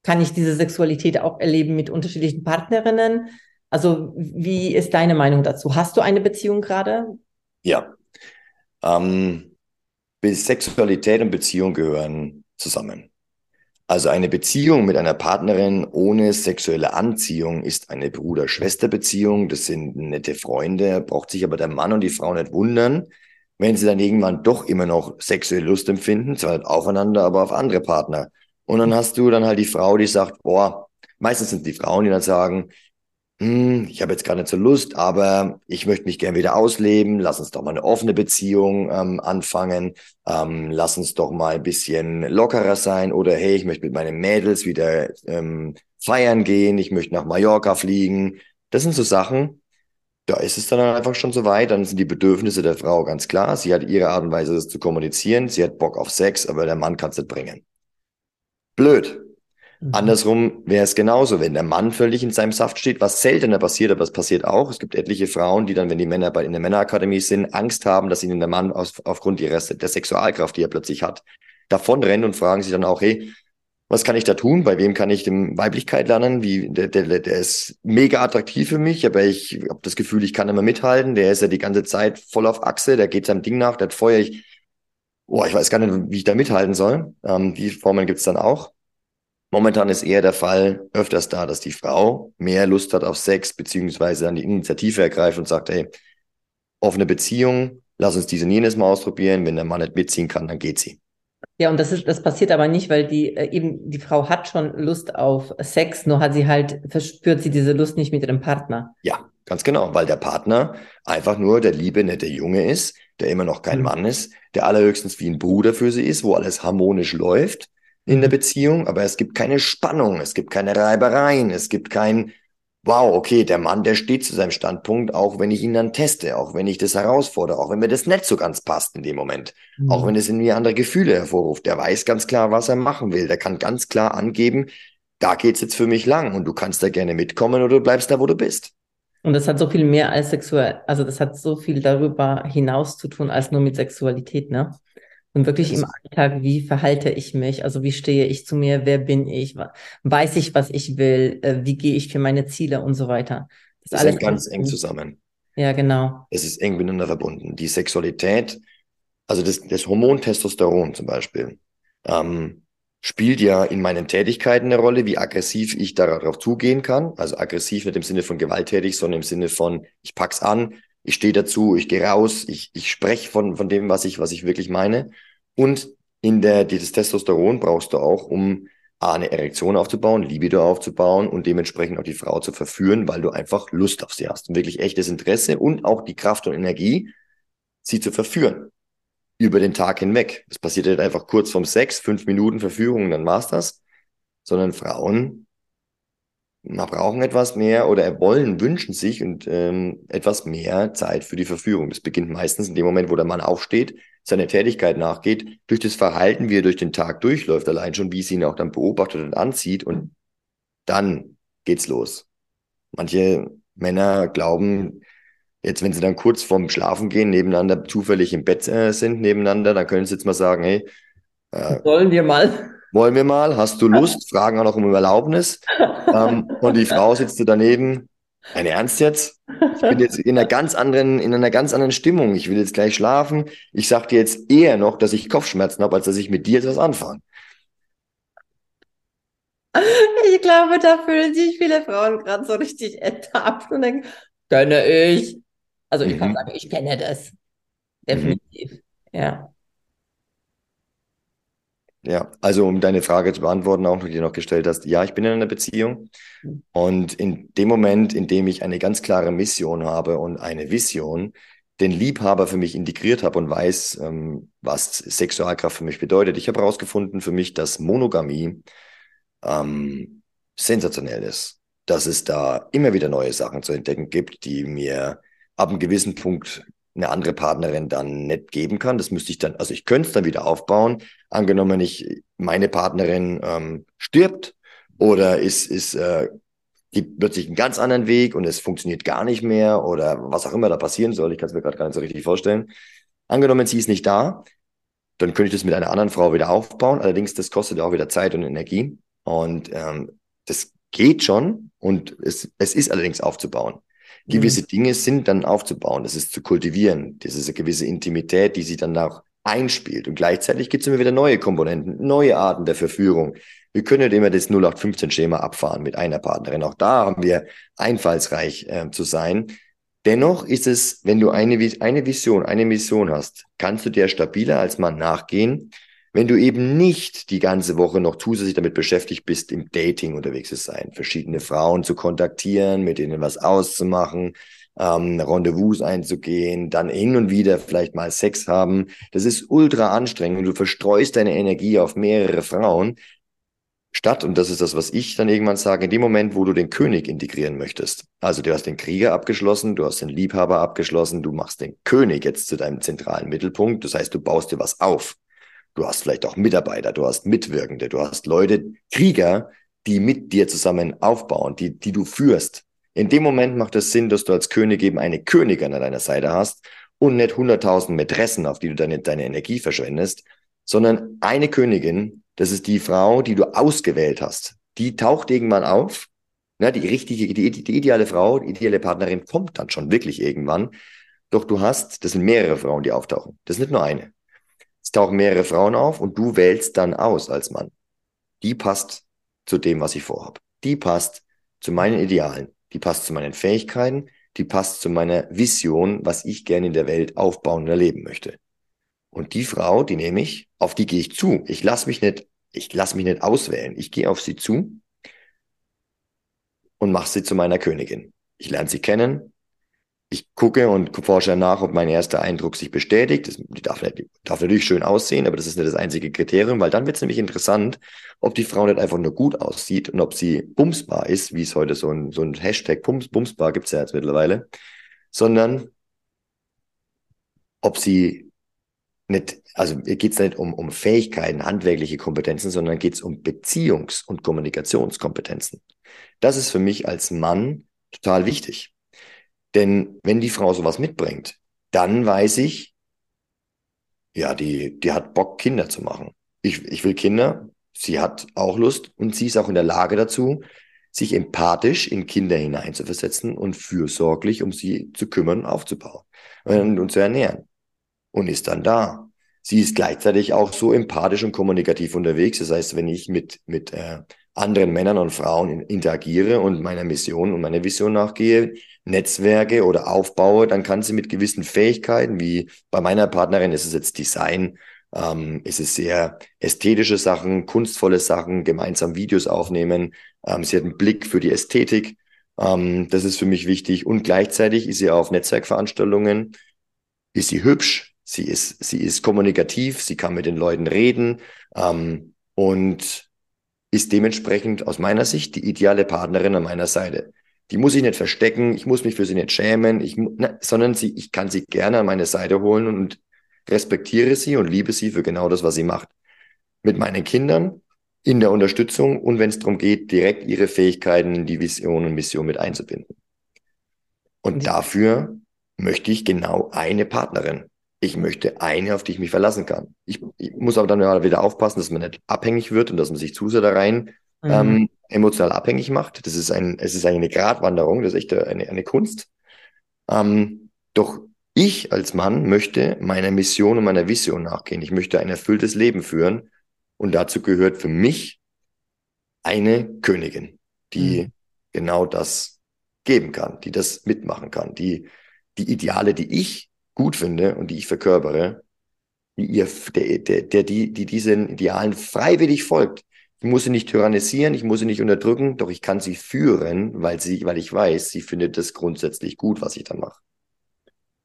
Speaker 1: kann ich diese Sexualität auch erleben mit unterschiedlichen Partnerinnen? Also wie ist deine Meinung dazu? Hast du eine Beziehung gerade?
Speaker 2: Ja. Ähm, Sexualität und Beziehung gehören zusammen. Also eine Beziehung mit einer Partnerin ohne sexuelle Anziehung ist eine Bruder-Schwester-Beziehung. Das sind nette Freunde, braucht sich aber der Mann und die Frau nicht wundern, wenn sie dann irgendwann doch immer noch sexuelle Lust empfinden, zwar nicht aufeinander, aber auf andere Partner. Und dann hast du dann halt die Frau, die sagt, boah, meistens sind die Frauen, die dann sagen, ich habe jetzt gar nicht so Lust, aber ich möchte mich gerne wieder ausleben. Lass uns doch mal eine offene Beziehung ähm, anfangen. Ähm, lass uns doch mal ein bisschen lockerer sein. Oder hey, ich möchte mit meinen Mädels wieder ähm, feiern gehen. Ich möchte nach Mallorca fliegen. Das sind so Sachen, da ist es dann einfach schon so weit. Dann sind die Bedürfnisse der Frau ganz klar. Sie hat ihre Art und Weise, das zu kommunizieren. Sie hat Bock auf Sex, aber der Mann kann es nicht bringen. Blöd. Mhm. Andersrum wäre es genauso, wenn der Mann völlig in seinem Saft steht, was seltener passiert, aber es passiert auch. Es gibt etliche Frauen, die dann, wenn die Männer bei, in der Männerakademie sind, Angst haben, dass ihnen der Mann aus, aufgrund ihrer, der Sexualkraft, die er plötzlich hat, davonrennt und fragen sich dann auch, hey, was kann ich da tun? Bei wem kann ich dem Weiblichkeit lernen? Wie, der, der, der ist mega attraktiv für mich, aber ich habe das Gefühl, ich kann immer mithalten. Der ist ja die ganze Zeit voll auf Achse, der geht seinem Ding nach, der hat Feuer. Ich, oh, ich weiß gar nicht, wie ich da mithalten soll. Ähm, die Formen gibt's dann auch. Momentan ist eher der Fall öfters da, dass die Frau mehr Lust hat auf Sex, beziehungsweise dann die Initiative ergreift und sagt, hey, offene Beziehung, lass uns diese jenes mal ausprobieren. Wenn der Mann nicht mitziehen kann, dann geht sie.
Speaker 1: Ja, und das ist, das passiert aber nicht, weil die äh, eben die Frau hat schon Lust auf Sex, nur hat sie halt verspürt sie diese Lust nicht mit ihrem Partner.
Speaker 2: Ja, ganz genau, weil der Partner einfach nur der liebe nette Junge ist, der immer noch kein mhm. Mann ist, der allerhöchstens wie ein Bruder für sie ist, wo alles harmonisch läuft in der. Beziehung, aber es gibt keine Spannung, es gibt keine Reibereien, es gibt kein, wow, okay, der Mann, der steht zu seinem Standpunkt, auch wenn ich ihn dann teste, auch wenn ich das herausfordere, auch wenn mir das nicht so ganz passt in dem Moment, mhm. auch wenn es in mir andere Gefühle hervorruft. Der weiß ganz klar, was er machen will. Der kann ganz klar angeben, da geht's jetzt für mich lang und du kannst da gerne mitkommen oder du bleibst da, wo du bist.
Speaker 1: Und das hat so viel mehr als sexuell, also das hat so viel darüber hinaus zu tun als nur mit Sexualität, ne? Und wirklich im Alltag, wie verhalte ich mich? Also wie stehe ich zu mir? Wer bin ich? Weiß ich, was ich will? Äh, wie gehe ich für meine Ziele und so weiter?
Speaker 2: Das, das alles hängt ganz eng zusammen.
Speaker 1: Ja, genau.
Speaker 2: Es ist eng miteinander verbunden. Die Sexualität, also das, das Hormon Testosteron zum Beispiel, ähm, spielt ja in meinen Tätigkeiten eine Rolle, wie aggressiv ich darauf zugehen kann. Also aggressiv nicht im Sinne von gewalttätig, sondern im Sinne von, ich pack's an, ich stehe dazu, ich gehe raus, ich, ich spreche von, von dem, was ich, was ich wirklich meine. Und in der, dieses Testosteron brauchst du auch, um A, eine Erektion aufzubauen, Libido aufzubauen und dementsprechend auch die Frau zu verführen, weil du einfach Lust auf sie hast und wirklich echtes Interesse und auch die Kraft und Energie, sie zu verführen. Über den Tag hinweg. Das passiert nicht einfach kurz vorm Sex, fünf Minuten Verführung dann war's das. Sondern Frauen brauchen etwas mehr oder wollen, wünschen sich und ähm, etwas mehr Zeit für die Verführung. Das beginnt meistens in dem Moment, wo der Mann aufsteht, seine Tätigkeit nachgeht, durch das Verhalten, wie er durch den Tag durchläuft, allein schon, wie sie ihn auch dann beobachtet und anzieht und dann geht's los. Manche Männer glauben, jetzt wenn sie dann kurz vorm Schlafen gehen, nebeneinander zufällig im Bett äh, sind, nebeneinander, dann können sie jetzt mal sagen, hey,
Speaker 1: äh, wollen wir mal
Speaker 2: wollen wir mal, hast du Lust? Fragen auch noch um Erlaubnis. ähm, und die Frau sitzt daneben, ein Ernst jetzt? Ich bin jetzt in einer ganz anderen, in einer ganz anderen Stimmung. Ich will jetzt gleich schlafen. Ich sag dir jetzt eher noch, dass ich Kopfschmerzen habe, als dass ich mit dir jetzt was anfange.
Speaker 1: Ich glaube, da fühlen sich viele Frauen gerade so richtig ertappt und denken, kenne ich. Also ich mhm. kann sagen, ich kenne das. Mhm. Definitiv. Mhm. Ja.
Speaker 2: Ja, also um deine Frage zu beantworten, auch die du noch gestellt hast, ja, ich bin in einer Beziehung. Und in dem Moment, in dem ich eine ganz klare Mission habe und eine Vision, den Liebhaber für mich integriert habe und weiß, ähm, was Sexualkraft für mich bedeutet. Ich habe herausgefunden für mich, dass Monogamie ähm, sensationell ist. Dass es da immer wieder neue Sachen zu entdecken gibt, die mir ab einem gewissen Punkt eine andere Partnerin dann nicht geben kann. Das müsste ich dann, also ich könnte es dann wieder aufbauen. Angenommen, ich, meine Partnerin ähm, stirbt oder ist, ist, äh, gibt plötzlich einen ganz anderen Weg und es funktioniert gar nicht mehr oder was auch immer da passieren soll. Ich kann es mir gerade gar nicht so richtig vorstellen. Angenommen, sie ist nicht da, dann könnte ich das mit einer anderen Frau wieder aufbauen. Allerdings, das kostet auch wieder Zeit und Energie. Und ähm, das geht schon und es, es ist allerdings aufzubauen. Gewisse mhm. Dinge sind dann aufzubauen, das ist zu kultivieren, das ist eine gewisse Intimität, die sich dann auch einspielt. Und gleichzeitig gibt es immer wieder neue Komponenten, neue Arten der Verführung. Wir können nicht immer das 0815-Schema abfahren mit einer Partnerin. Auch da haben wir einfallsreich äh, zu sein. Dennoch ist es, wenn du eine, eine Vision, eine Mission hast, kannst du dir stabiler als Mann nachgehen, wenn du eben nicht die ganze Woche noch zusätzlich damit beschäftigt bist, im Dating unterwegs zu sein, verschiedene Frauen zu kontaktieren, mit denen was auszumachen, ähm, Rendezvous einzugehen, dann hin und wieder vielleicht mal Sex haben. Das ist ultra anstrengend und du verstreust deine Energie auf mehrere Frauen. Statt, und das ist das, was ich dann irgendwann sage, in dem Moment, wo du den König integrieren möchtest. Also du hast den Krieger abgeschlossen, du hast den Liebhaber abgeschlossen, du machst den König jetzt zu deinem zentralen Mittelpunkt. Das heißt, du baust dir was auf. Du hast vielleicht auch Mitarbeiter, du hast Mitwirkende, du hast Leute, Krieger, die mit dir zusammen aufbauen, die, die du führst. In dem Moment macht es Sinn, dass du als König eben eine Königin an deiner Seite hast und nicht hunderttausend Mätressen, auf die du deine, deine Energie verschwendest, sondern eine Königin, das ist die Frau, die du ausgewählt hast. Die taucht irgendwann auf. Ja, die richtige, die, die ideale Frau, die ideale Partnerin kommt dann schon wirklich irgendwann. Doch du hast, das sind mehrere Frauen, die auftauchen. Das ist nicht nur eine. Es tauchen mehrere Frauen auf und du wählst dann aus als Mann. Die passt zu dem, was ich vorhabe. Die passt zu meinen Idealen. Die passt zu meinen Fähigkeiten. Die passt zu meiner Vision, was ich gerne in der Welt aufbauen und erleben möchte. Und die Frau, die nehme ich, auf die gehe ich zu. Ich lasse mich nicht, ich lasse mich nicht auswählen. Ich gehe auf sie zu und mache sie zu meiner Königin. Ich lerne sie kennen. Ich gucke und forsche nach, ob mein erster Eindruck sich bestätigt. Das darf, darf, natürlich schön aussehen, aber das ist nicht das einzige Kriterium, weil dann wird es nämlich interessant, ob die Frau nicht einfach nur gut aussieht und ob sie bumsbar ist, wie es heute so ein, so ein Hashtag Bums, bumsbar gibt es ja jetzt mittlerweile, sondern ob sie nicht, also geht es nicht um, um Fähigkeiten, handwerkliche Kompetenzen, sondern geht es um Beziehungs- und Kommunikationskompetenzen. Das ist für mich als Mann total wichtig. Denn wenn die Frau sowas mitbringt, dann weiß ich, ja, die, die hat Bock, Kinder zu machen. Ich, ich will Kinder, sie hat auch Lust und sie ist auch in der Lage dazu, sich empathisch in Kinder hineinzuversetzen und fürsorglich um sie zu kümmern, aufzubauen und zu ernähren. Und ist dann da. Sie ist gleichzeitig auch so empathisch und kommunikativ unterwegs. Das heißt, wenn ich mit, mit äh, anderen Männern und Frauen interagiere und meiner Mission und meiner Vision nachgehe, Netzwerke oder aufbaue, dann kann sie mit gewissen Fähigkeiten, wie bei meiner Partnerin ist es jetzt Design, ähm, ist es sehr ästhetische Sachen, kunstvolle Sachen, gemeinsam Videos aufnehmen. Ähm, sie hat einen Blick für die Ästhetik. Ähm, das ist für mich wichtig. Und gleichzeitig ist sie auf Netzwerkveranstaltungen, ist sie hübsch, sie ist, sie ist kommunikativ, sie kann mit den Leuten reden ähm, und ist dementsprechend aus meiner Sicht die ideale Partnerin an meiner Seite. Die muss ich nicht verstecken, ich muss mich für sie nicht schämen, ich, ne, sondern sie, ich kann sie gerne an meine Seite holen und respektiere sie und liebe sie für genau das, was sie macht. Mit meinen Kindern, in der Unterstützung und wenn es darum geht, direkt ihre Fähigkeiten in die Vision und Mission mit einzubinden. Und dafür möchte ich genau eine Partnerin. Ich möchte eine, auf die ich mich verlassen kann. Ich, ich muss aber dann wieder aufpassen, dass man nicht abhängig wird und dass man sich zu sehr da rein mhm. ähm, emotional abhängig macht. Das ist ein, es ist eine Gratwanderung, das ist echt eine, eine Kunst. Ähm, doch ich als Mann möchte meiner Mission und meiner Vision nachgehen. Ich möchte ein erfülltes Leben führen. Und dazu gehört für mich eine Königin, die mhm. genau das geben kann, die das mitmachen kann, die die Ideale, die ich gut finde und die ich verkörpere, die ihr, der, der, der, die, die diesen Idealen freiwillig folgt. Ich muss sie nicht tyrannisieren, ich muss sie nicht unterdrücken, doch ich kann sie führen, weil sie, weil ich weiß, sie findet das grundsätzlich gut, was ich dann mache.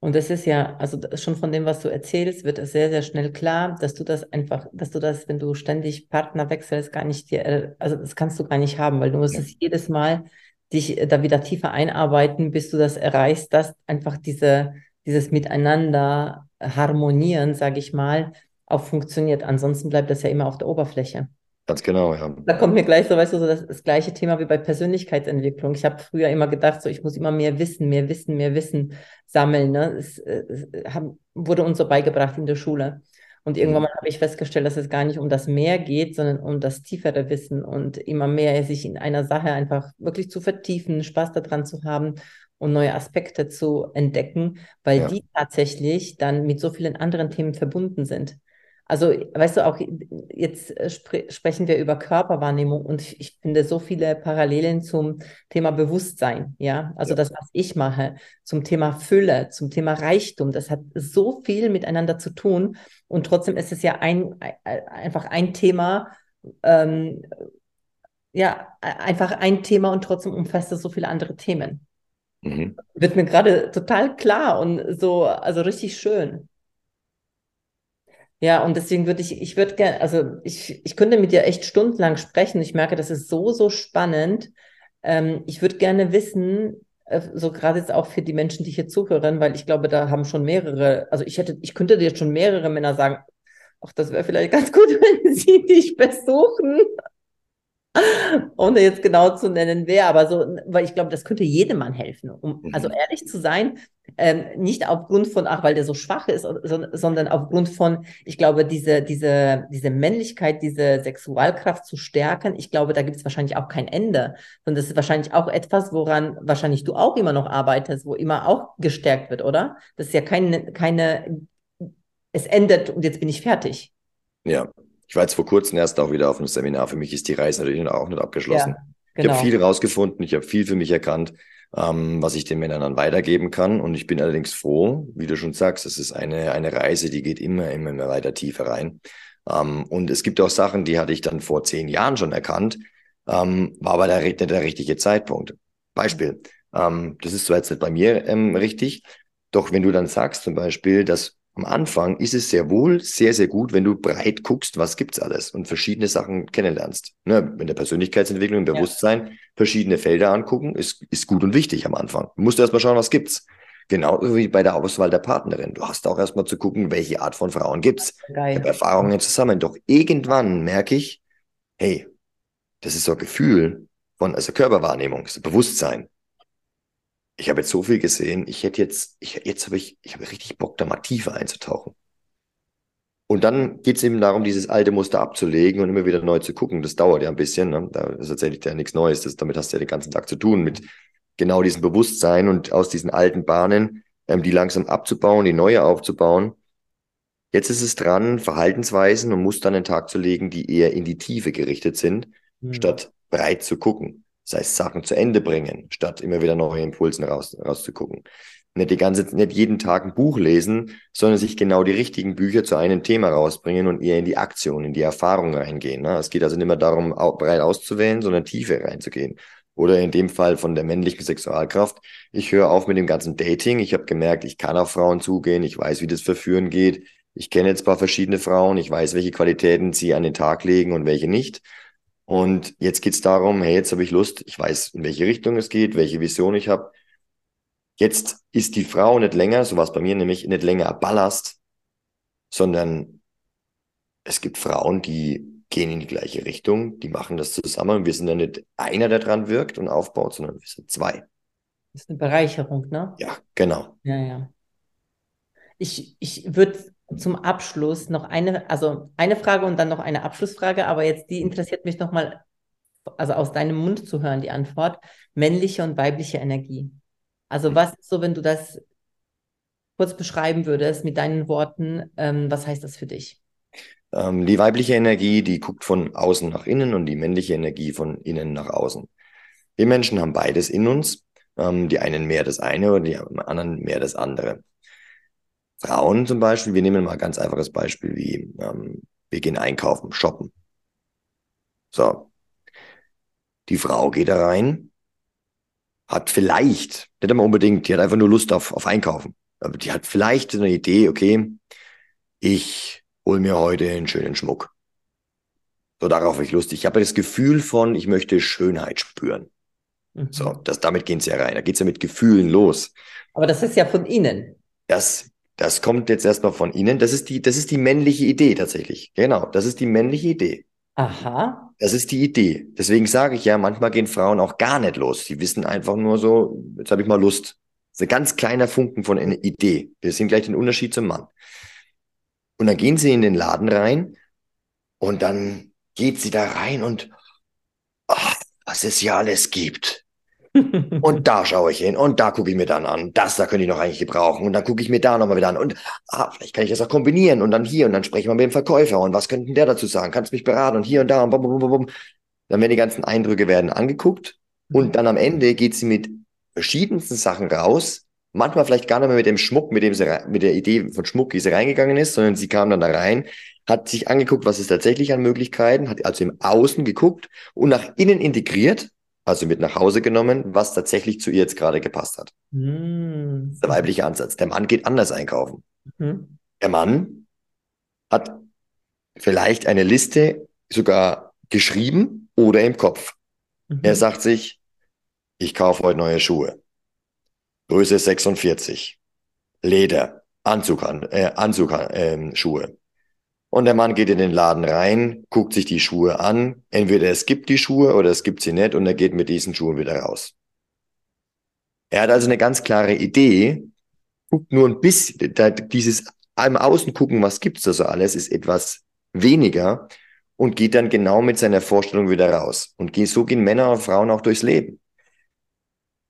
Speaker 1: Und das ist ja, also schon von dem, was du erzählst, wird es sehr, sehr schnell klar, dass du das einfach, dass du das, wenn du ständig Partner wechselst, gar nicht dir, also das kannst du gar nicht haben, weil du musst ja. es jedes Mal dich da wieder tiefer einarbeiten, bis du das erreichst, dass einfach diese, dieses Miteinander harmonieren, sage ich mal, auch funktioniert. Ansonsten bleibt das ja immer auf der Oberfläche.
Speaker 2: Ganz genau, ja.
Speaker 1: Da kommt mir gleich so, weißt du, so das, das gleiche Thema wie bei Persönlichkeitsentwicklung. Ich habe früher immer gedacht, so ich muss immer mehr Wissen, mehr Wissen, mehr Wissen sammeln. Ne? Es, es haben, wurde uns so beigebracht in der Schule. Und irgendwann mhm. mal habe ich festgestellt, dass es gar nicht um das Mehr geht, sondern um das tiefere Wissen und immer mehr sich in einer Sache einfach wirklich zu vertiefen, Spaß daran zu haben und neue Aspekte zu entdecken, weil ja. die tatsächlich dann mit so vielen anderen Themen verbunden sind. Also, weißt du, auch jetzt äh, spre sprechen wir über Körperwahrnehmung und ich, ich, finde so viele Parallelen zum Thema Bewusstsein, ja. Also ja. das, was ich mache, zum Thema Fülle, zum Thema Reichtum, das hat so viel miteinander zu tun und trotzdem ist es ja ein, einfach ein Thema, ähm, ja, einfach ein Thema und trotzdem umfasst es so viele andere Themen. Mhm. Wird mir gerade total klar und so, also richtig schön. Ja, und deswegen würde ich, ich würde gerne, also ich, ich könnte mit dir echt stundenlang sprechen. Ich merke, das ist so, so spannend. Ähm, ich würde gerne wissen, äh, so gerade jetzt auch für die Menschen, die hier zuhören, weil ich glaube, da haben schon mehrere, also ich hätte, ich könnte dir schon mehrere Männer sagen, ach, das wäre vielleicht ganz gut, *laughs* wenn sie dich besuchen. Ohne jetzt genau zu nennen, wer, aber so, weil ich glaube, das könnte jedem Mann helfen. Um mhm. also ehrlich zu sein, ähm, nicht aufgrund von, ach, weil der so schwach ist, so, sondern aufgrund von, ich glaube, diese, diese, diese Männlichkeit, diese Sexualkraft zu stärken. Ich glaube, da gibt es wahrscheinlich auch kein Ende. Und das ist wahrscheinlich auch etwas, woran wahrscheinlich du auch immer noch arbeitest, wo immer auch gestärkt wird, oder? Das ist ja keine, keine, es endet und jetzt bin ich fertig.
Speaker 2: Ja, ich war jetzt vor kurzem erst auch wieder auf einem Seminar. Für mich ist die Reise natürlich auch nicht abgeschlossen. Ja, genau. Ich habe viel rausgefunden, ich habe viel für mich erkannt, ähm, was ich den Männern dann weitergeben kann. Und ich bin allerdings froh, wie du schon sagst, es ist eine, eine Reise, die geht immer, immer, immer weiter tiefer rein. Ähm, und es gibt auch Sachen, die hatte ich dann vor zehn Jahren schon erkannt, ähm, war aber der, der, der richtige Zeitpunkt. Beispiel. Ähm, das ist zwar jetzt nicht bei mir ähm, richtig, doch wenn du dann sagst zum Beispiel, dass am Anfang ist es sehr wohl sehr, sehr gut, wenn du breit guckst, was gibt's alles und verschiedene Sachen kennenlernst. Ne, in der Persönlichkeitsentwicklung, im Bewusstsein, ja. verschiedene Felder angucken, ist, ist gut und wichtig am Anfang. Du musst erstmal schauen, was gibt's. Genau wie bei der Auswahl der Partnerin. Du hast auch erstmal zu gucken, welche Art von Frauen gibt's. Geil. Ich habe Erfahrungen zusammen. Doch irgendwann merke ich, hey, das ist so ein Gefühl von, also Körperwahrnehmung, das ist Bewusstsein ich habe jetzt so viel gesehen, ich hätte jetzt, ich, jetzt habe ich, ich habe richtig Bock, da mal tiefer einzutauchen. Und dann geht es eben darum, dieses alte Muster abzulegen und immer wieder neu zu gucken. Das dauert ja ein bisschen. Ne? Da ist tatsächlich ja nichts Neues. Das, damit hast du ja den ganzen Tag zu tun, mit genau diesem Bewusstsein und aus diesen alten Bahnen, ähm, die langsam abzubauen, die neue aufzubauen. Jetzt ist es dran, Verhaltensweisen und Muster an den Tag zu legen, die eher in die Tiefe gerichtet sind, mhm. statt breit zu gucken. Das heißt, Sachen zu Ende bringen, statt immer wieder neue Impulsen raus, rauszugucken. Nicht die ganze, nicht jeden Tag ein Buch lesen, sondern sich genau die richtigen Bücher zu einem Thema rausbringen und eher in die Aktion, in die Erfahrung reingehen. Ne? Es geht also nicht mehr darum, breit auszuwählen, sondern tiefer reinzugehen. Oder in dem Fall von der männlichen Sexualkraft. Ich höre auf mit dem ganzen Dating. Ich habe gemerkt, ich kann auf Frauen zugehen. Ich weiß, wie das Verführen geht. Ich kenne jetzt paar verschiedene Frauen. Ich weiß, welche Qualitäten sie an den Tag legen und welche nicht. Und jetzt geht's darum, hey, jetzt habe ich Lust, ich weiß, in welche Richtung es geht, welche Vision ich habe. Jetzt ist die Frau nicht länger, so war es bei mir nämlich, nicht länger Ballast, sondern es gibt Frauen, die gehen in die gleiche Richtung, die machen das zusammen und wir sind dann nicht einer, der dran wirkt und aufbaut, sondern wir sind zwei.
Speaker 1: Das ist eine Bereicherung, ne?
Speaker 2: Ja, genau.
Speaker 1: Ja, ja. Ich, ich würde zum Abschluss noch eine, also eine Frage und dann noch eine Abschlussfrage, aber jetzt die interessiert mich nochmal, also aus deinem Mund zu hören, die Antwort. Männliche und weibliche Energie. Also was ist so, wenn du das kurz beschreiben würdest mit deinen Worten, ähm, was heißt das für dich?
Speaker 2: Ähm, die weibliche Energie, die guckt von außen nach innen und die männliche Energie von innen nach außen. Wir Menschen haben beides in uns. Ähm, die einen mehr das eine und die anderen mehr das andere. Frauen zum Beispiel, wir nehmen mal ein ganz einfaches Beispiel wie, ähm, wir gehen einkaufen, shoppen. So. Die Frau geht da rein, hat vielleicht, nicht immer unbedingt, die hat einfach nur Lust auf, auf Einkaufen. Aber die hat vielleicht eine Idee, okay, ich hol mir heute einen schönen Schmuck. So, darauf habe ich Lust. Ich habe das Gefühl von, ich möchte Schönheit spüren. Mhm. So, das, damit gehen sie ja rein. Da geht's ja mit Gefühlen los.
Speaker 1: Aber das ist ja von Ihnen.
Speaker 2: Das das kommt jetzt erstmal von Ihnen. Das ist die, das ist die männliche Idee tatsächlich. Genau, das ist die männliche Idee.
Speaker 1: Aha.
Speaker 2: Das ist die Idee. Deswegen sage ich ja, manchmal gehen Frauen auch gar nicht los. Sie wissen einfach nur so, jetzt habe ich mal Lust. Das ist ein ganz kleiner Funken von einer Idee. Wir sehen gleich den Unterschied zum Mann. Und dann gehen sie in den Laden rein und dann geht sie da rein und ach, was es hier alles gibt und da schaue ich hin und da gucke ich mir dann an. Das da könnte ich noch eigentlich gebrauchen. Und dann gucke ich mir da nochmal wieder an. Und ah, vielleicht kann ich das auch kombinieren und dann hier und dann spreche ich mal mit dem Verkäufer und was könnte der dazu sagen? Kannst du mich beraten und hier und da und bum, bum, bum, bum. Dann werden die ganzen Eindrücke werden angeguckt und dann am Ende geht sie mit verschiedensten Sachen raus. Manchmal vielleicht gar nicht mehr mit dem Schmuck, mit dem sie mit der Idee von Schmuck, wie sie reingegangen ist, sondern sie kam dann da rein, hat sich angeguckt, was es tatsächlich an Möglichkeiten, hat also im Außen geguckt und nach innen integriert also mit nach Hause genommen, was tatsächlich zu ihr jetzt gerade gepasst hat. Mhm. Der weibliche Ansatz. Der Mann geht anders einkaufen. Mhm. Der Mann hat vielleicht eine Liste sogar geschrieben oder im Kopf. Mhm. Er sagt sich, ich kaufe heute neue Schuhe. Größe 46. Leder, Anzug, äh, Anzug äh, Schuhe. Und der Mann geht in den Laden rein, guckt sich die Schuhe an. Entweder es gibt die Schuhe oder es gibt sie nicht und er geht mit diesen Schuhen wieder raus. Er hat also eine ganz klare Idee, guckt nur ein bisschen, dieses im Außen gucken, was gibt's da so alles, ist etwas weniger und geht dann genau mit seiner Vorstellung wieder raus. Und so gehen Männer und Frauen auch durchs Leben.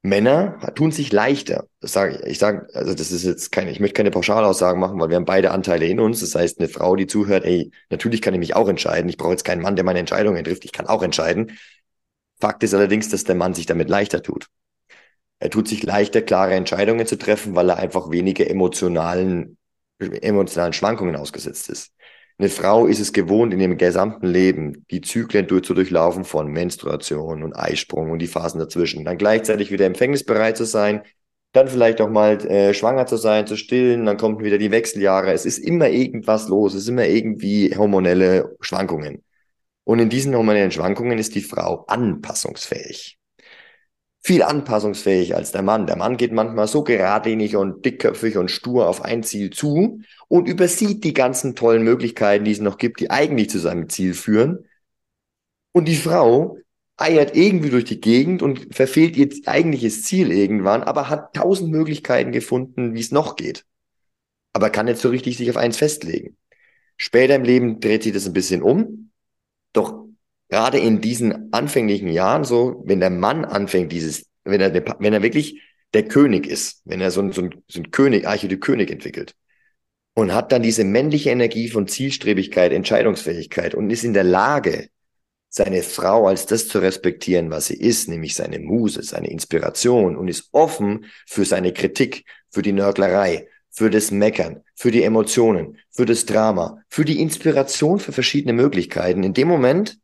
Speaker 2: Männer tun sich leichter. Das sage ich. Ich sage, also das ist jetzt keine, ich möchte keine Pauschalaussagen machen, weil wir haben beide Anteile in uns. Das heißt, eine Frau, die zuhört, ey, natürlich kann ich mich auch entscheiden. Ich brauche jetzt keinen Mann, der meine Entscheidungen trifft. Ich kann auch entscheiden. Fakt ist allerdings, dass der Mann sich damit leichter tut. Er tut sich leichter, klare Entscheidungen zu treffen, weil er einfach weniger emotionalen, emotionalen Schwankungen ausgesetzt ist. Eine Frau ist es gewohnt, in ihrem gesamten Leben die Zyklen durch, zu durchlaufen von Menstruation und Eisprung und die Phasen dazwischen. Dann gleichzeitig wieder empfängnisbereit zu sein, dann vielleicht auch mal äh, schwanger zu sein, zu stillen, dann kommen wieder die Wechseljahre. Es ist immer irgendwas los, es ist immer irgendwie hormonelle Schwankungen. Und in diesen hormonellen Schwankungen ist die Frau anpassungsfähig viel anpassungsfähig als der Mann. Der Mann geht manchmal so geradlinig und dickköpfig und stur auf ein Ziel zu und übersieht die ganzen tollen Möglichkeiten, die es noch gibt, die eigentlich zu seinem Ziel führen. Und die Frau eiert irgendwie durch die Gegend und verfehlt ihr eigentliches Ziel irgendwann, aber hat tausend Möglichkeiten gefunden, wie es noch geht. Aber kann jetzt so richtig sich auf eins festlegen. Später im Leben dreht sich das ein bisschen um. Doch gerade in diesen anfänglichen Jahren so, wenn der Mann anfängt, dieses, wenn er, wenn er wirklich der König ist, wenn er so ein, so ein, so ein König, Arche de König entwickelt und hat dann diese männliche Energie von Zielstrebigkeit, Entscheidungsfähigkeit und ist in der Lage, seine Frau als das zu respektieren, was sie ist, nämlich seine Muse, seine Inspiration und ist offen für seine Kritik, für die Nörglerei, für das Meckern, für die Emotionen, für das Drama, für die Inspiration für verschiedene Möglichkeiten. In dem Moment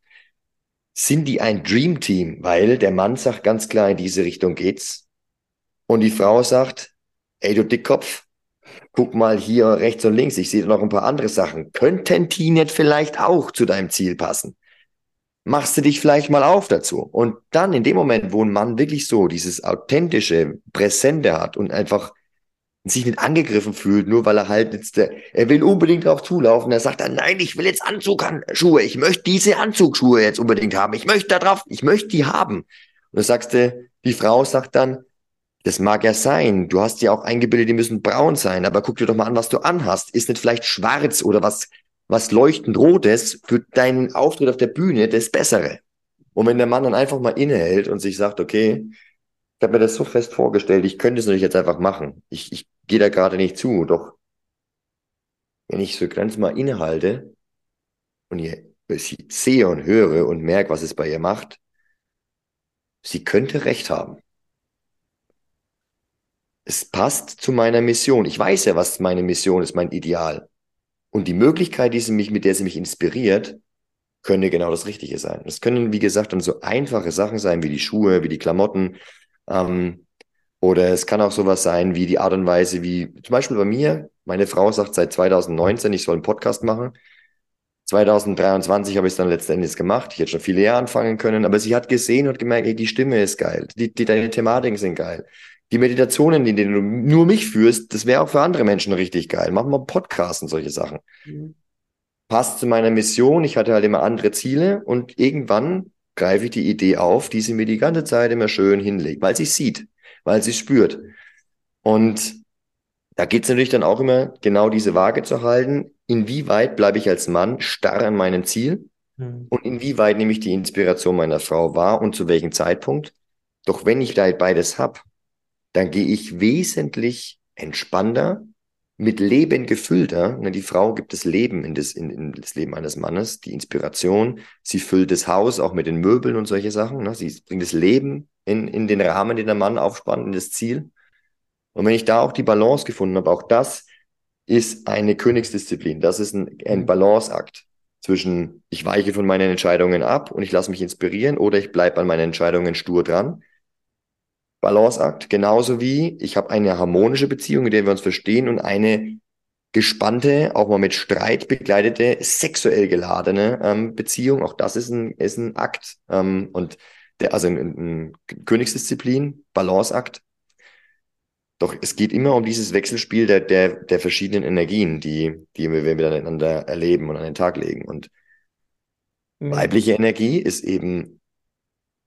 Speaker 2: sind die ein Dream Team, weil der Mann sagt ganz klar, in diese Richtung geht's. Und die Frau sagt, ey du Dickkopf, guck mal hier rechts und links, ich sehe noch ein paar andere Sachen. Könnten die nicht vielleicht auch zu deinem Ziel passen? Machst du dich vielleicht mal auf dazu? Und dann in dem Moment, wo ein Mann wirklich so dieses authentische Präsente hat und einfach sich nicht angegriffen fühlt, nur weil er halt jetzt, der, er will unbedingt drauf zulaufen. Er sagt dann, nein, ich will jetzt Anzugschuhe, ich möchte diese Anzugsschuhe jetzt unbedingt haben, ich möchte da drauf, ich möchte die haben. Und du sagst, die Frau sagt dann, das mag ja sein, du hast ja auch eingebildet, die müssen braun sein, aber guck dir doch mal an, was du anhast. Ist nicht vielleicht schwarz oder was, was leuchtend rotes für deinen Auftritt auf der Bühne das Bessere? Und wenn der Mann dann einfach mal innehält und sich sagt, okay, ich habe mir das so fest vorgestellt, ich könnte es natürlich jetzt einfach machen. Ich, ich gehe da gerade nicht zu, doch wenn ich so ganz mal innehalte und ihr sie sehe und höre und merke, was es bei ihr macht, sie könnte recht haben. Es passt zu meiner Mission. Ich weiß ja, was meine Mission ist, mein Ideal. Und die Möglichkeit, die sie mich, mit der sie mich inspiriert, könnte genau das Richtige sein. Es können, wie gesagt, dann so einfache Sachen sein, wie die Schuhe, wie die Klamotten, ähm, oder es kann auch sowas sein wie die Art und Weise, wie zum Beispiel bei mir, meine Frau sagt seit 2019, ich soll einen Podcast machen. 2023 habe ich es dann letztendlich gemacht. Ich hätte schon viele Jahre anfangen können, aber sie hat gesehen und gemerkt, ey, die Stimme ist geil, die, die deine Thematiken sind geil. Die Meditationen, in denen du nur mich führst, das wäre auch für andere Menschen richtig geil. Machen wir Podcasts und solche Sachen. Mhm. Passt zu meiner Mission. Ich hatte halt immer andere Ziele und irgendwann greife ich die Idee auf, die sie mir die ganze Zeit immer schön hinlegt, weil sie sieht, weil sie spürt. Und da geht es natürlich dann auch immer genau diese Waage zu halten. Inwieweit bleibe ich als Mann starr an meinem Ziel? Mhm. Und inwieweit nehme ich die Inspiration meiner Frau wahr und zu welchem Zeitpunkt? Doch wenn ich da beides hab, dann gehe ich wesentlich entspannter mit Leben gefüllter. Ne, die Frau gibt das Leben in das, in, in das Leben eines Mannes, die Inspiration. Sie füllt das Haus auch mit den Möbeln und solche Sachen. Ne? Sie bringt das Leben in, in den Rahmen, den der Mann aufspannt, in das Ziel. Und wenn ich da auch die Balance gefunden habe, auch das ist eine Königsdisziplin. Das ist ein, ein Balanceakt zwischen ich weiche von meinen Entscheidungen ab und ich lasse mich inspirieren oder ich bleibe an meinen Entscheidungen stur dran. Balanceakt, genauso wie ich habe eine harmonische Beziehung, in der wir uns verstehen und eine gespannte, auch mal mit Streit begleitete, sexuell geladene ähm, Beziehung. Auch das ist ein, ist ein Akt ähm, und der, also ein, ein Königsdisziplin, Balanceakt. Doch es geht immer um dieses Wechselspiel der, der, der verschiedenen Energien, die, die wir miteinander erleben und an den Tag legen. Und mhm. weibliche Energie ist eben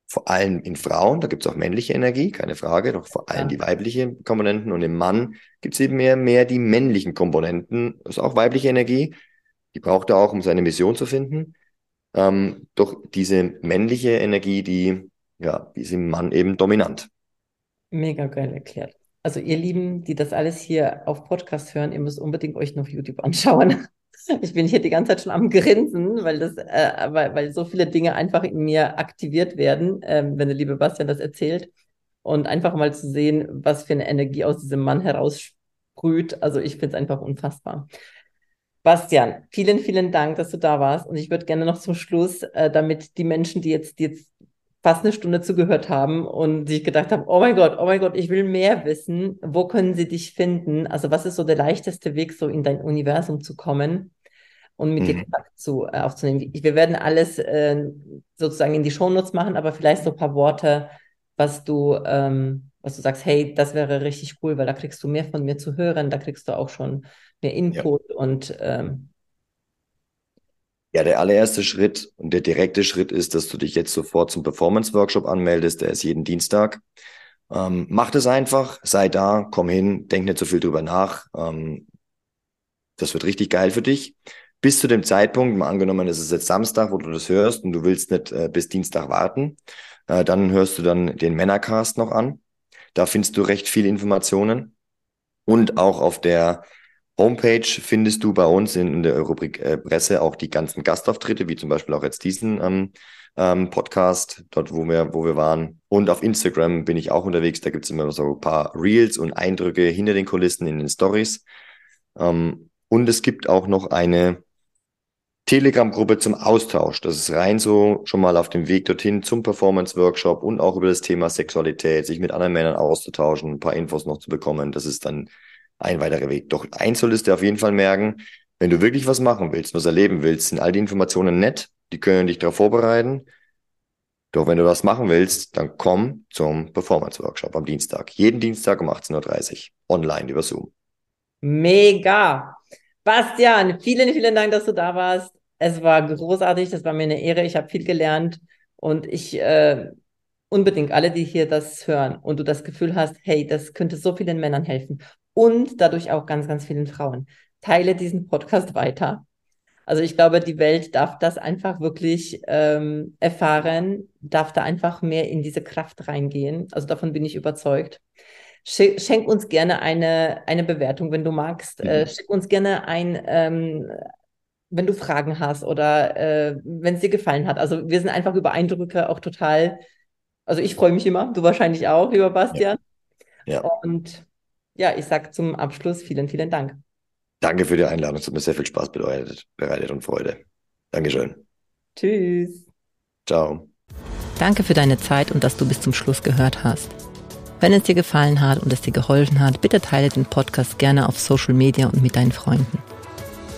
Speaker 2: vor allem in Frauen, da gibt es auch männliche Energie, keine Frage, doch vor allem ja. die weiblichen Komponenten und im Mann gibt es eben mehr, mehr die männlichen Komponenten, das ist auch weibliche Energie, die braucht er auch, um seine Mission zu finden. Ähm, doch diese männliche Energie, die, ja, ist im Mann eben dominant.
Speaker 1: Mega geil erklärt. Also ihr Lieben, die das alles hier auf Podcast hören, ihr müsst unbedingt euch noch YouTube anschauen. *laughs* Ich bin hier die ganze Zeit schon am Grinsen, weil das, äh, weil, weil so viele Dinge einfach in mir aktiviert werden, äh, wenn der liebe Bastian das erzählt. Und einfach mal zu sehen, was für eine Energie aus diesem Mann heraussprüht. Also ich finde es einfach unfassbar. Bastian, vielen, vielen Dank, dass du da warst. Und ich würde gerne noch zum Schluss, äh, damit die Menschen, die jetzt, die jetzt fast eine Stunde zugehört haben und sich gedacht haben, oh mein Gott, oh mein Gott, ich will mehr wissen, wo können sie dich finden? Also was ist so der leichteste Weg, so in dein Universum zu kommen und mit mhm. dir Kontakt zu, äh, aufzunehmen? Wir werden alles äh, sozusagen in die Shownotes machen, aber vielleicht so ein paar Worte, was du, ähm, was du sagst, hey, das wäre richtig cool, weil da kriegst du mehr von mir zu hören, da kriegst du auch schon mehr Input ja. und ähm,
Speaker 2: ja, der allererste Schritt und der direkte Schritt ist, dass du dich jetzt sofort zum Performance-Workshop anmeldest. Der ist jeden Dienstag. Ähm, mach das einfach, sei da, komm hin, denk nicht so viel drüber nach. Ähm, das wird richtig geil für dich. Bis zu dem Zeitpunkt, mal angenommen, es ist jetzt Samstag, wo du das hörst und du willst nicht äh, bis Dienstag warten, äh, dann hörst du dann den Männercast noch an. Da findest du recht viele Informationen. Und auch auf der Homepage findest du bei uns in der Rubrik äh, Presse auch die ganzen Gastauftritte, wie zum Beispiel auch jetzt diesen ähm, ähm, Podcast, dort wo wir, wo wir waren. Und auf Instagram bin ich auch unterwegs. Da gibt es immer so ein paar Reels und Eindrücke hinter den Kulissen in den Stories. Ähm, und es gibt auch noch eine Telegram-Gruppe zum Austausch. Das ist rein so schon mal auf dem Weg dorthin zum Performance-Workshop und auch über das Thema Sexualität, sich mit anderen Männern auszutauschen, ein paar Infos noch zu bekommen. Das ist dann ein weiterer Weg. Doch eins solltest du auf jeden Fall merken, wenn du wirklich was machen willst, was erleben willst, sind all die Informationen nett, die können dich darauf vorbereiten. Doch wenn du was machen willst, dann komm zum Performance Workshop am Dienstag. Jeden Dienstag um 18.30 Uhr. Online über Zoom.
Speaker 1: Mega. Bastian, vielen, vielen Dank, dass du da warst. Es war großartig, das war mir eine Ehre. Ich habe viel gelernt und ich äh, unbedingt alle, die hier das hören und du das Gefühl hast, hey, das könnte so vielen Männern helfen und dadurch auch ganz, ganz vielen Frauen. Teile diesen Podcast weiter. Also ich glaube, die Welt darf das einfach wirklich ähm, erfahren, darf da einfach mehr in diese Kraft reingehen. Also davon bin ich überzeugt. Schenk uns gerne eine, eine Bewertung, wenn du magst. Äh, mhm. Äh, schick uns gerne ein, ähm, wenn du Fragen hast oder äh, wenn es dir gefallen hat. Also wir sind einfach über Eindrücke auch total, also ich freue mich immer, du wahrscheinlich auch, lieber Bastian. Ja. ja. Und ja, ich sage zum Abschluss vielen, vielen Dank.
Speaker 2: Danke für die Einladung. Es hat mir sehr viel Spaß bedeutet, bereitet und Freude. Dankeschön.
Speaker 1: Tschüss.
Speaker 2: Ciao.
Speaker 3: Danke für deine Zeit und dass du bis zum Schluss gehört hast. Wenn es dir gefallen hat und es dir geholfen hat, bitte teile den Podcast gerne auf Social Media und mit deinen Freunden.